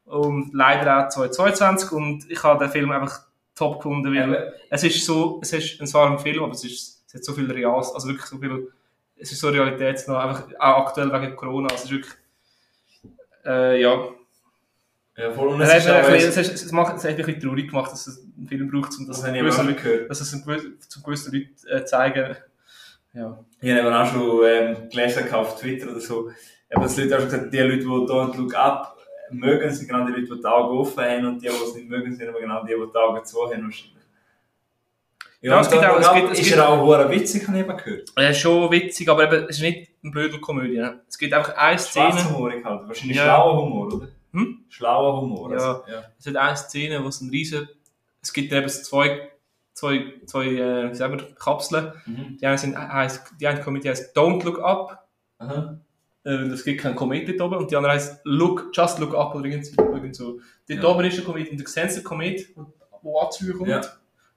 und leider auch 2022 und ich habe den Film einfach top gefunden, weil Eben. es ist so, es ist ein ein Film, aber es, ist, es hat so viel Reals, also wirklich so viel, es ist so realitätsnah, einfach auch aktuell wegen Corona, also es ist wirklich, äh, ja, Ja, voll. Und es, es hat, bisschen- es, es, macht, es hat mich ein bisschen traurig gemacht, dass es einen Film braucht, um das, Das gewissen dass es zu gewissen Leuten äh, zeigen. Ja. Ich habe eben auch schon ähm, gelesen auf Twitter oder so, eben, dass Leute auch gesagt die Leute, die Don't Look Up mögen, sind genau die Leute, die die Augen offen haben und die, die es nicht mögen, sind aber genau die, die die Augen zu haben wahrscheinlich. Ja, Ja, es gibt auch- es gibt- es ist gibt- er auch hure witzig, habe ich eben gehört. Ja, ist schon witzig, aber eben, es ist nicht eine Blödelkomödie. ne? Es gibt einfach eine Szene, Schwarzhumorig halt, wahrscheinlich Ja. schlauer Humor, oder? Hm? Schlauer Humor. Ja. Also, ja. es hat eine Szene, wo es ein riesen, es gibt eben zwei, zwei, zwei, äh, wie sagen wir, Kapseln. Mhm. Die eine, sind, heisst, die eine Komödie heißt Don't Look Up. Aha. Äh, es gibt keinen Komet dort oben. Und die andere heißt Look, Just Look Up oder irgend, so. Dort Ja. oben ist der Komet und du siehst den Komet, der kommt. Ja.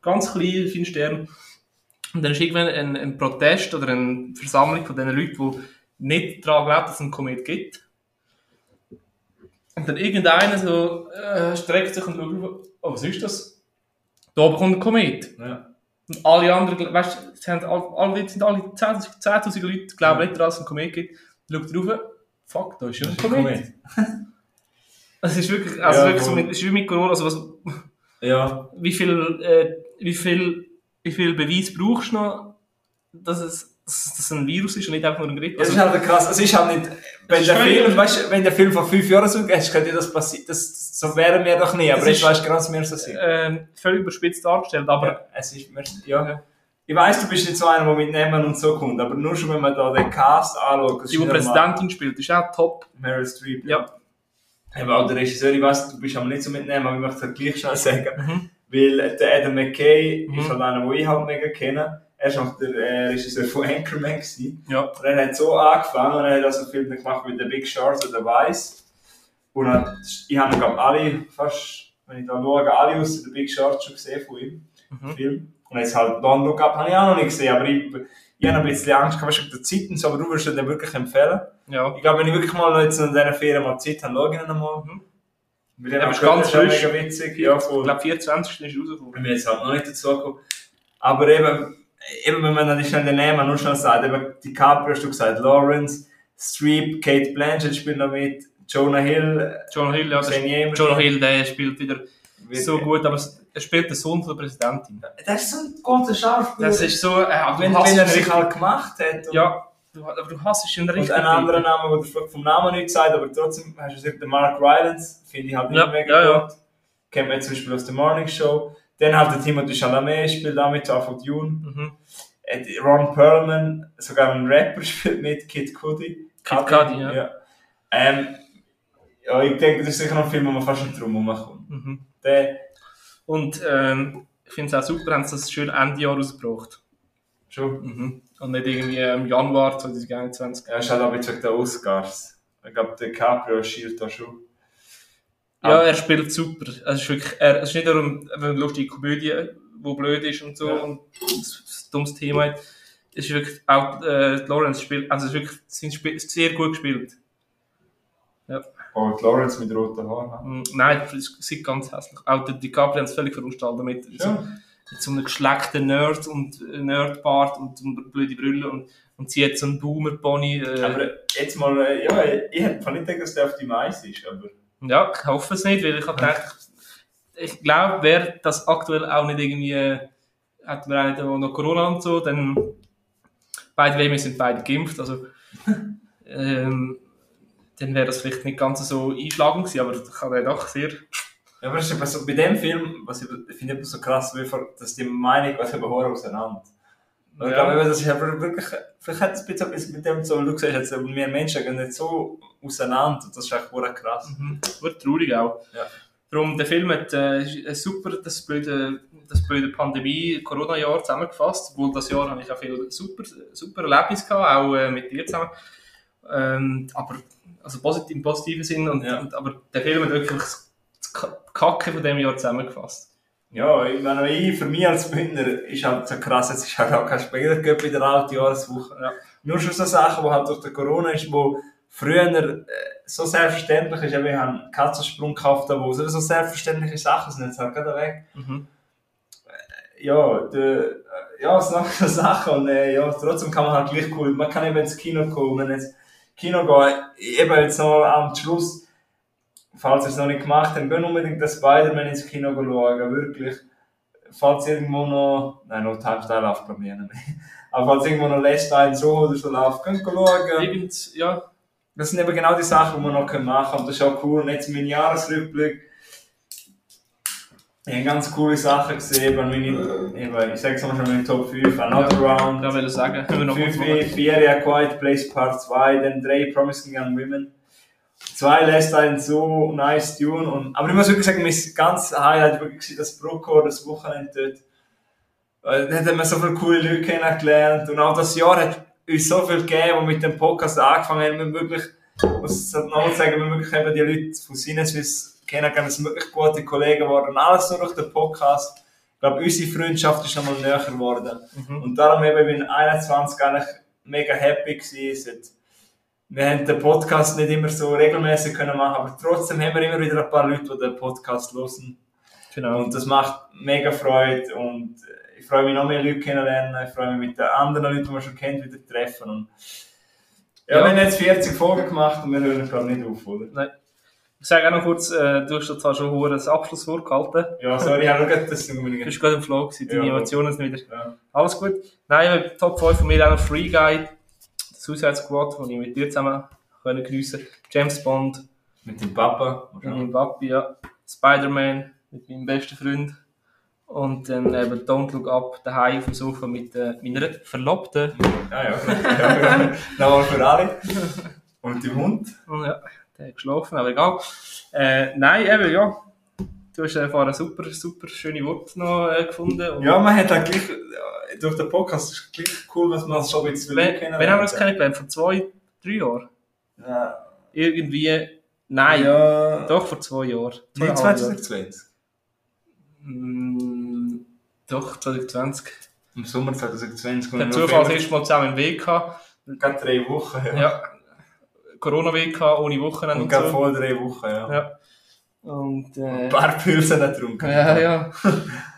Ganz klein, fein Stern. Und dann ist irgendwann ein, ein Protest oder eine Versammlung von diesen Leuten, die nicht daran glauben, dass es einen Komet gibt. Und dann irgendeiner so äh, streckt sich und schaut, oh, was ist das? Da oben kommt ein Komet. Ja. Und alle anderen, weißt du, haben alle, sind alle 10'000 10'000 Leute glauben nicht daran, dass es einen Komet gibt. Schaut drauf, fuck, da ist ja ein Komet. Es [LAUGHS] ist wirklich, also Ja, wirklich so mit, es ist wie mit Corona, also was, Ja. wie viel, äh, wie viel, wie viel Beweis brauchst du noch, dass es, dass es ein Virus ist und nicht einfach nur ein Grippe? Das Also, ist halt krass. Es ist halt nicht, wenn der Film, weißt, wenn der Film vor fünf Jahren so hättest, könnte das passieren. Das, so wären wir doch nie. Aber Das jetzt ist- weißt du genau, was wir so sind. ähm, völlig überspitzt dargestellt, aber Ja, es ist, ja. Ich weiss, du bist nicht so einer, der mit Namen und so kommt, aber nur schon, wenn man da den Cast anschaut, das die, die Präsidentin spielt, ist auch top. Meryl Streep. Ja. Eben auch der Regisseur, ich weiss, du bist aber nicht so mitnehmen, aber ich möchte es halt gleich schnell sagen. Mhm. Weil der Adam McKay Mhm. ist halt einer, den ich halt mega kenne. Er war auch der äh, Regisseur von Anchorman. Gewesen. Ja. Und er hat so angefangen und er hat also Filme gemacht wie The Big Short oder The Vice. Und dann, ich habe glaube alle, fast, wenn ich da schaue, alle aus The Big Short schon gesehen von ihm. Mhm. Film. Und jetzt halt Don't Look Up habe ich auch noch nicht gesehen, aber ich, ich habe ein bisschen Angst gehabt, wegen der Zeit und so, aber du würdest den wirklich empfehlen. Ja. Ich glaube, wenn ich wirklich mal jetzt in dieser Ferien mal Zeit habe, schaue ich ihn nochmal. Mhm. Er war ist ganz frisch. mega witzig. Ja, Ich glaube, 24. ist rausgekommen. Ich bin jetzt halt noch nicht dazu gekommen. Aber eben, eben wenn man dann schnell den Namen nur schnell sagt, eben DiCaprio hast du gesagt, Lawrence, Streep, Kate Blanchett spielt noch mit, Jonah Hill, John Hill, ja. Jonah Hill, der spielt wieder Wird- so gut, aber er spielt den Sohn von der Präsidentin. Das ist so ein guter Schauspieler. Das ist so, äh, wenn, wenn er sich halt gemacht hat. Ja, du, aber du hasst ihn richtig. und ein anderer Name, der vom Namen nicht sagt, aber trotzdem hast du gesagt, der Mark Rylance, finde ich halt Ja, mega ja, ja. gut. Kennt man zum Beispiel aus der Morning Show. Dann halt der Timothy Chalamet spielt auch mit, auch von Dune. Mhm. Äh, Ron Perlman, sogar ein Rapper [LAUGHS] spielt mit, Kid Cudi. Kid Cudi, ja. Ähm, ja, ich denke, das ist sicher noch ein Film, wo man fast nicht drum herumkommt. Mhm. Der, Und ähm, ich finde es auch super, haben sie das schön Ende Jahr rausgebracht. schon. Mhm. Und nicht irgendwie im Januar 2021. Ja, ist halt auch wegen der Oscars. Ich glaube, der Caprio schielt da schon. Ja, er spielt super. Es ist wirklich, er, es ist nicht nur eine, eine lustige Komödie, die blöd ist und so Ja. und ein dummes Thema hat. Es ist wirklich auch, äh, Lawrence spielt, also es ist wirklich, sind Spiel, sehr gut gespielt. Oh, die Lawrence mit roten Haaren. Mm, Nein, es sieht ganz hässlich. Auch der DiCaprio hat es völlig veranstaltet damit. Ja. Mit so einem geschleckten Nerd und äh, Nerdbart und eine blöde Brille und, und sie hat so einen Boomer-Pony. Äh, Aber jetzt mal, äh, ja, ich hätte nicht gedacht, dass der auf die Mais ist, aber. Ja, ich hoffe es nicht, weil ich habe gedacht, ich glaube, wäre das aktuell auch nicht irgendwie, äh, hätten wir einen, der noch Corona und so, dann beide wir sind beide geimpft, also [LAUGHS] ähm, dann wäre das vielleicht nicht ganz so einschlagend gewesen, aber ich habe doch sehr, Ja, aber ist eben so, bei dem Film, was ich, ich finde eben so krass, wie vor- dass die Meinung was eben hoch auseinander. Ja. Ich glaube, das ist aber wirklich, vielleicht hat es ein bisschen etwas mit dem so, du gesagt hast, wir Menschen gehen nicht so auseinander, das ist echt verdammt krass. mhm. wird traurig auch. Ja. Darum, der Film hat äh, super das blöde, das blöde Pandemie-Corona-Jahr zusammengefasst, obwohl das Jahr habe ich auch viel super, super Erlebnisse gehabt, auch äh, mit dir zusammen. Ähm, aber, also positiv, im positiven Sinn, und, Ja. und, aber der Film hat wirklich das Ka- Kacke von dem Jahr zusammengefasst. Ja, ich meine, ich, für mich als Bündner ist halt so krass, jetzt ist halt auch kein Spieler in der alten Jahreswoche. Ja. Nur schon so Sachen, die halt durch den Corona ist, wo früher äh, so selbstverständlich ist, wir haben einen Katzensprung gekauft, wo so so selbstverständliche Sachen sind jetzt halt gerade weg. Mhm. Ja, de, ja, es sind noch so Sachen und äh, ja, trotzdem kann man halt gleich cool, man kann eben ins Kino kommen, jetzt Kino gehen, eben jetzt noch am Schluss, falls ihr es noch nicht gemacht habt, geht unbedingt das Spider-Man ins Kino schauen, wirklich. Falls irgendwo noch, nein, No Time Style läuft bei mir nicht mehr. [LAUGHS] Aber falls irgendwo noch Last Night so oder so läuft, könnt ihr schauen. Irgend, ja, das sind eben genau die Sachen, die wir noch machen können. Und das ist auch cool. Und jetzt mein Jahresrückblick. Ich habe ganz coole Sachen gesehen, meine, eben, ich sage es mal schon meine Top 5, Another Round, Da will ich sagen, wenn wir noch kurz 5 4 A Quiet Place Part 2, dann 3 Promising Young Women. Zwei lässt einen so nice tun. Und, aber ich muss wirklich sagen, mein ganz Highlight wirklich gewesen, das Brucko, das Wochenende dort. Dann hat man so viele coole Leute kennengelernt. Und auch das Jahr hat uns so viel gegeben, die mit dem Podcast angefangen haben. Wir wirklich, ich muss es noch sagen, wir wirklich eben die Leute von Sinneswiss kennengelernt. Es sind wirklich gute Kollegen geworden. Alles nur durch den Podcast. Ich glaube, unsere Freundschaft ist nochmal näher geworden. Mhm. Und darum eben, ich bin 21 eigentlich mega happy gewesen. Wir haben den Podcast nicht immer so regelmäßig können machen, aber trotzdem haben wir immer wieder ein paar Leute, die den Podcast hören. Genau. Und das macht mega Freude und ich freue mich noch mehr Leute kennenlernen. Ich freue mich mit den anderen Leuten, die man schon kennt, wieder treffen. Und ja, Ja. wir haben jetzt 40 Folgen gemacht und wir hören glaube nicht auf, oder? Ich sage auch noch kurz, äh, du hast zwar schon ein Abschlusswort gehalten. Ja, sorry, ich habe gerade das Du bist gerade im Flow gewesen, deine Ja. Emotionen sind wieder Ja. Alles gut. Nein, Top 5 von mir auch noch Free Guy, Suicide Squad, den ich mit dir zusammen können geniessen James Bond, Mit dem Papa. mit meinem Papi, ja. Spider-Man mit meinem besten Freund. Und dann eben Don't Look Up daheim auf dem Sofa mit äh, meiner Verlobten. Ja, ja. ja. [LAUGHS] Nochmal für alle. Und der Hund. Und ja, der hat geschlafen, aber egal. Äh, nein, eben, ja. Du hast einfach ein super, super schöne Wort noch äh, gefunden. Und Ja, man hat gleich, ja, durch den Podcast ist es gleich cool, was man schon ein bisschen Wann, wann haben wir das kennengelernt? Vor zwei, drei Jahren? Ja, Irgendwie, nein, ja. doch vor zwei Jahren. Nicht Zweieinhalb 2020. Jahre. Mm, doch, 2020. Im Sommer 2020. Der Zufall das erste Mal zusammen im Weg gehabt. Gerade drei Wochen, ja. Ja. Corona-Weg gehabt, ohne Wochenende Und und, gerade so. vor drei Wochen, ja. Ja. Und, äh, Ein paar Pilze nicht getrunken. ja, ja. [LAUGHS]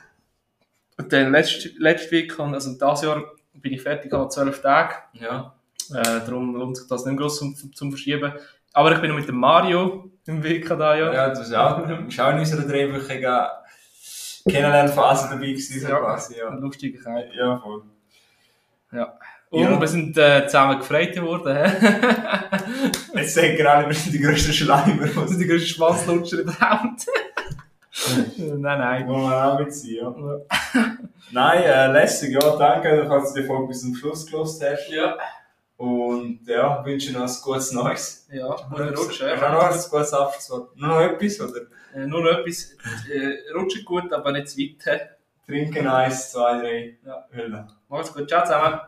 und dann letzte, letzte Week, also dieses Jahr bin ich fertig, habe zwölf Tage. Ja. Äh, darum lohnt sich das nicht groß zum, zum, Verschieben. Aber ich bin noch mit dem Mario im Weg da, ja. Ja, das ist auch, ist auch in unserer dreiwöchigen Kennenlernphase dabei gewesen, Ja. quasi, ja. Lustigkeit. Ja, voll. Und Ja. wir sind äh, zusammen gefreut worden. Jetzt denken alle, wir sind die grössten Schleimer. Wir sind die grössten Schwanzlutscher in der Welt. [LAUGHS] nein, nein. Wollen wir auch mitziehen, ja. Nein, äh, lässig, ja, danke, falls du die Folge bis zum Schluss gelost hast. Ja. Und ja, wünsche noch ein gutes Neues. Ja, guten Rutsch. du noch Ja. ein gutes Abschlusswort? Nur noch etwas, oder? Äh, nur noch etwas. Äh, rutscht gut, aber nicht zu weit. Trinken eins, zwei, drei. Ja. Hölle. Macht's gut. Ciao zusammen.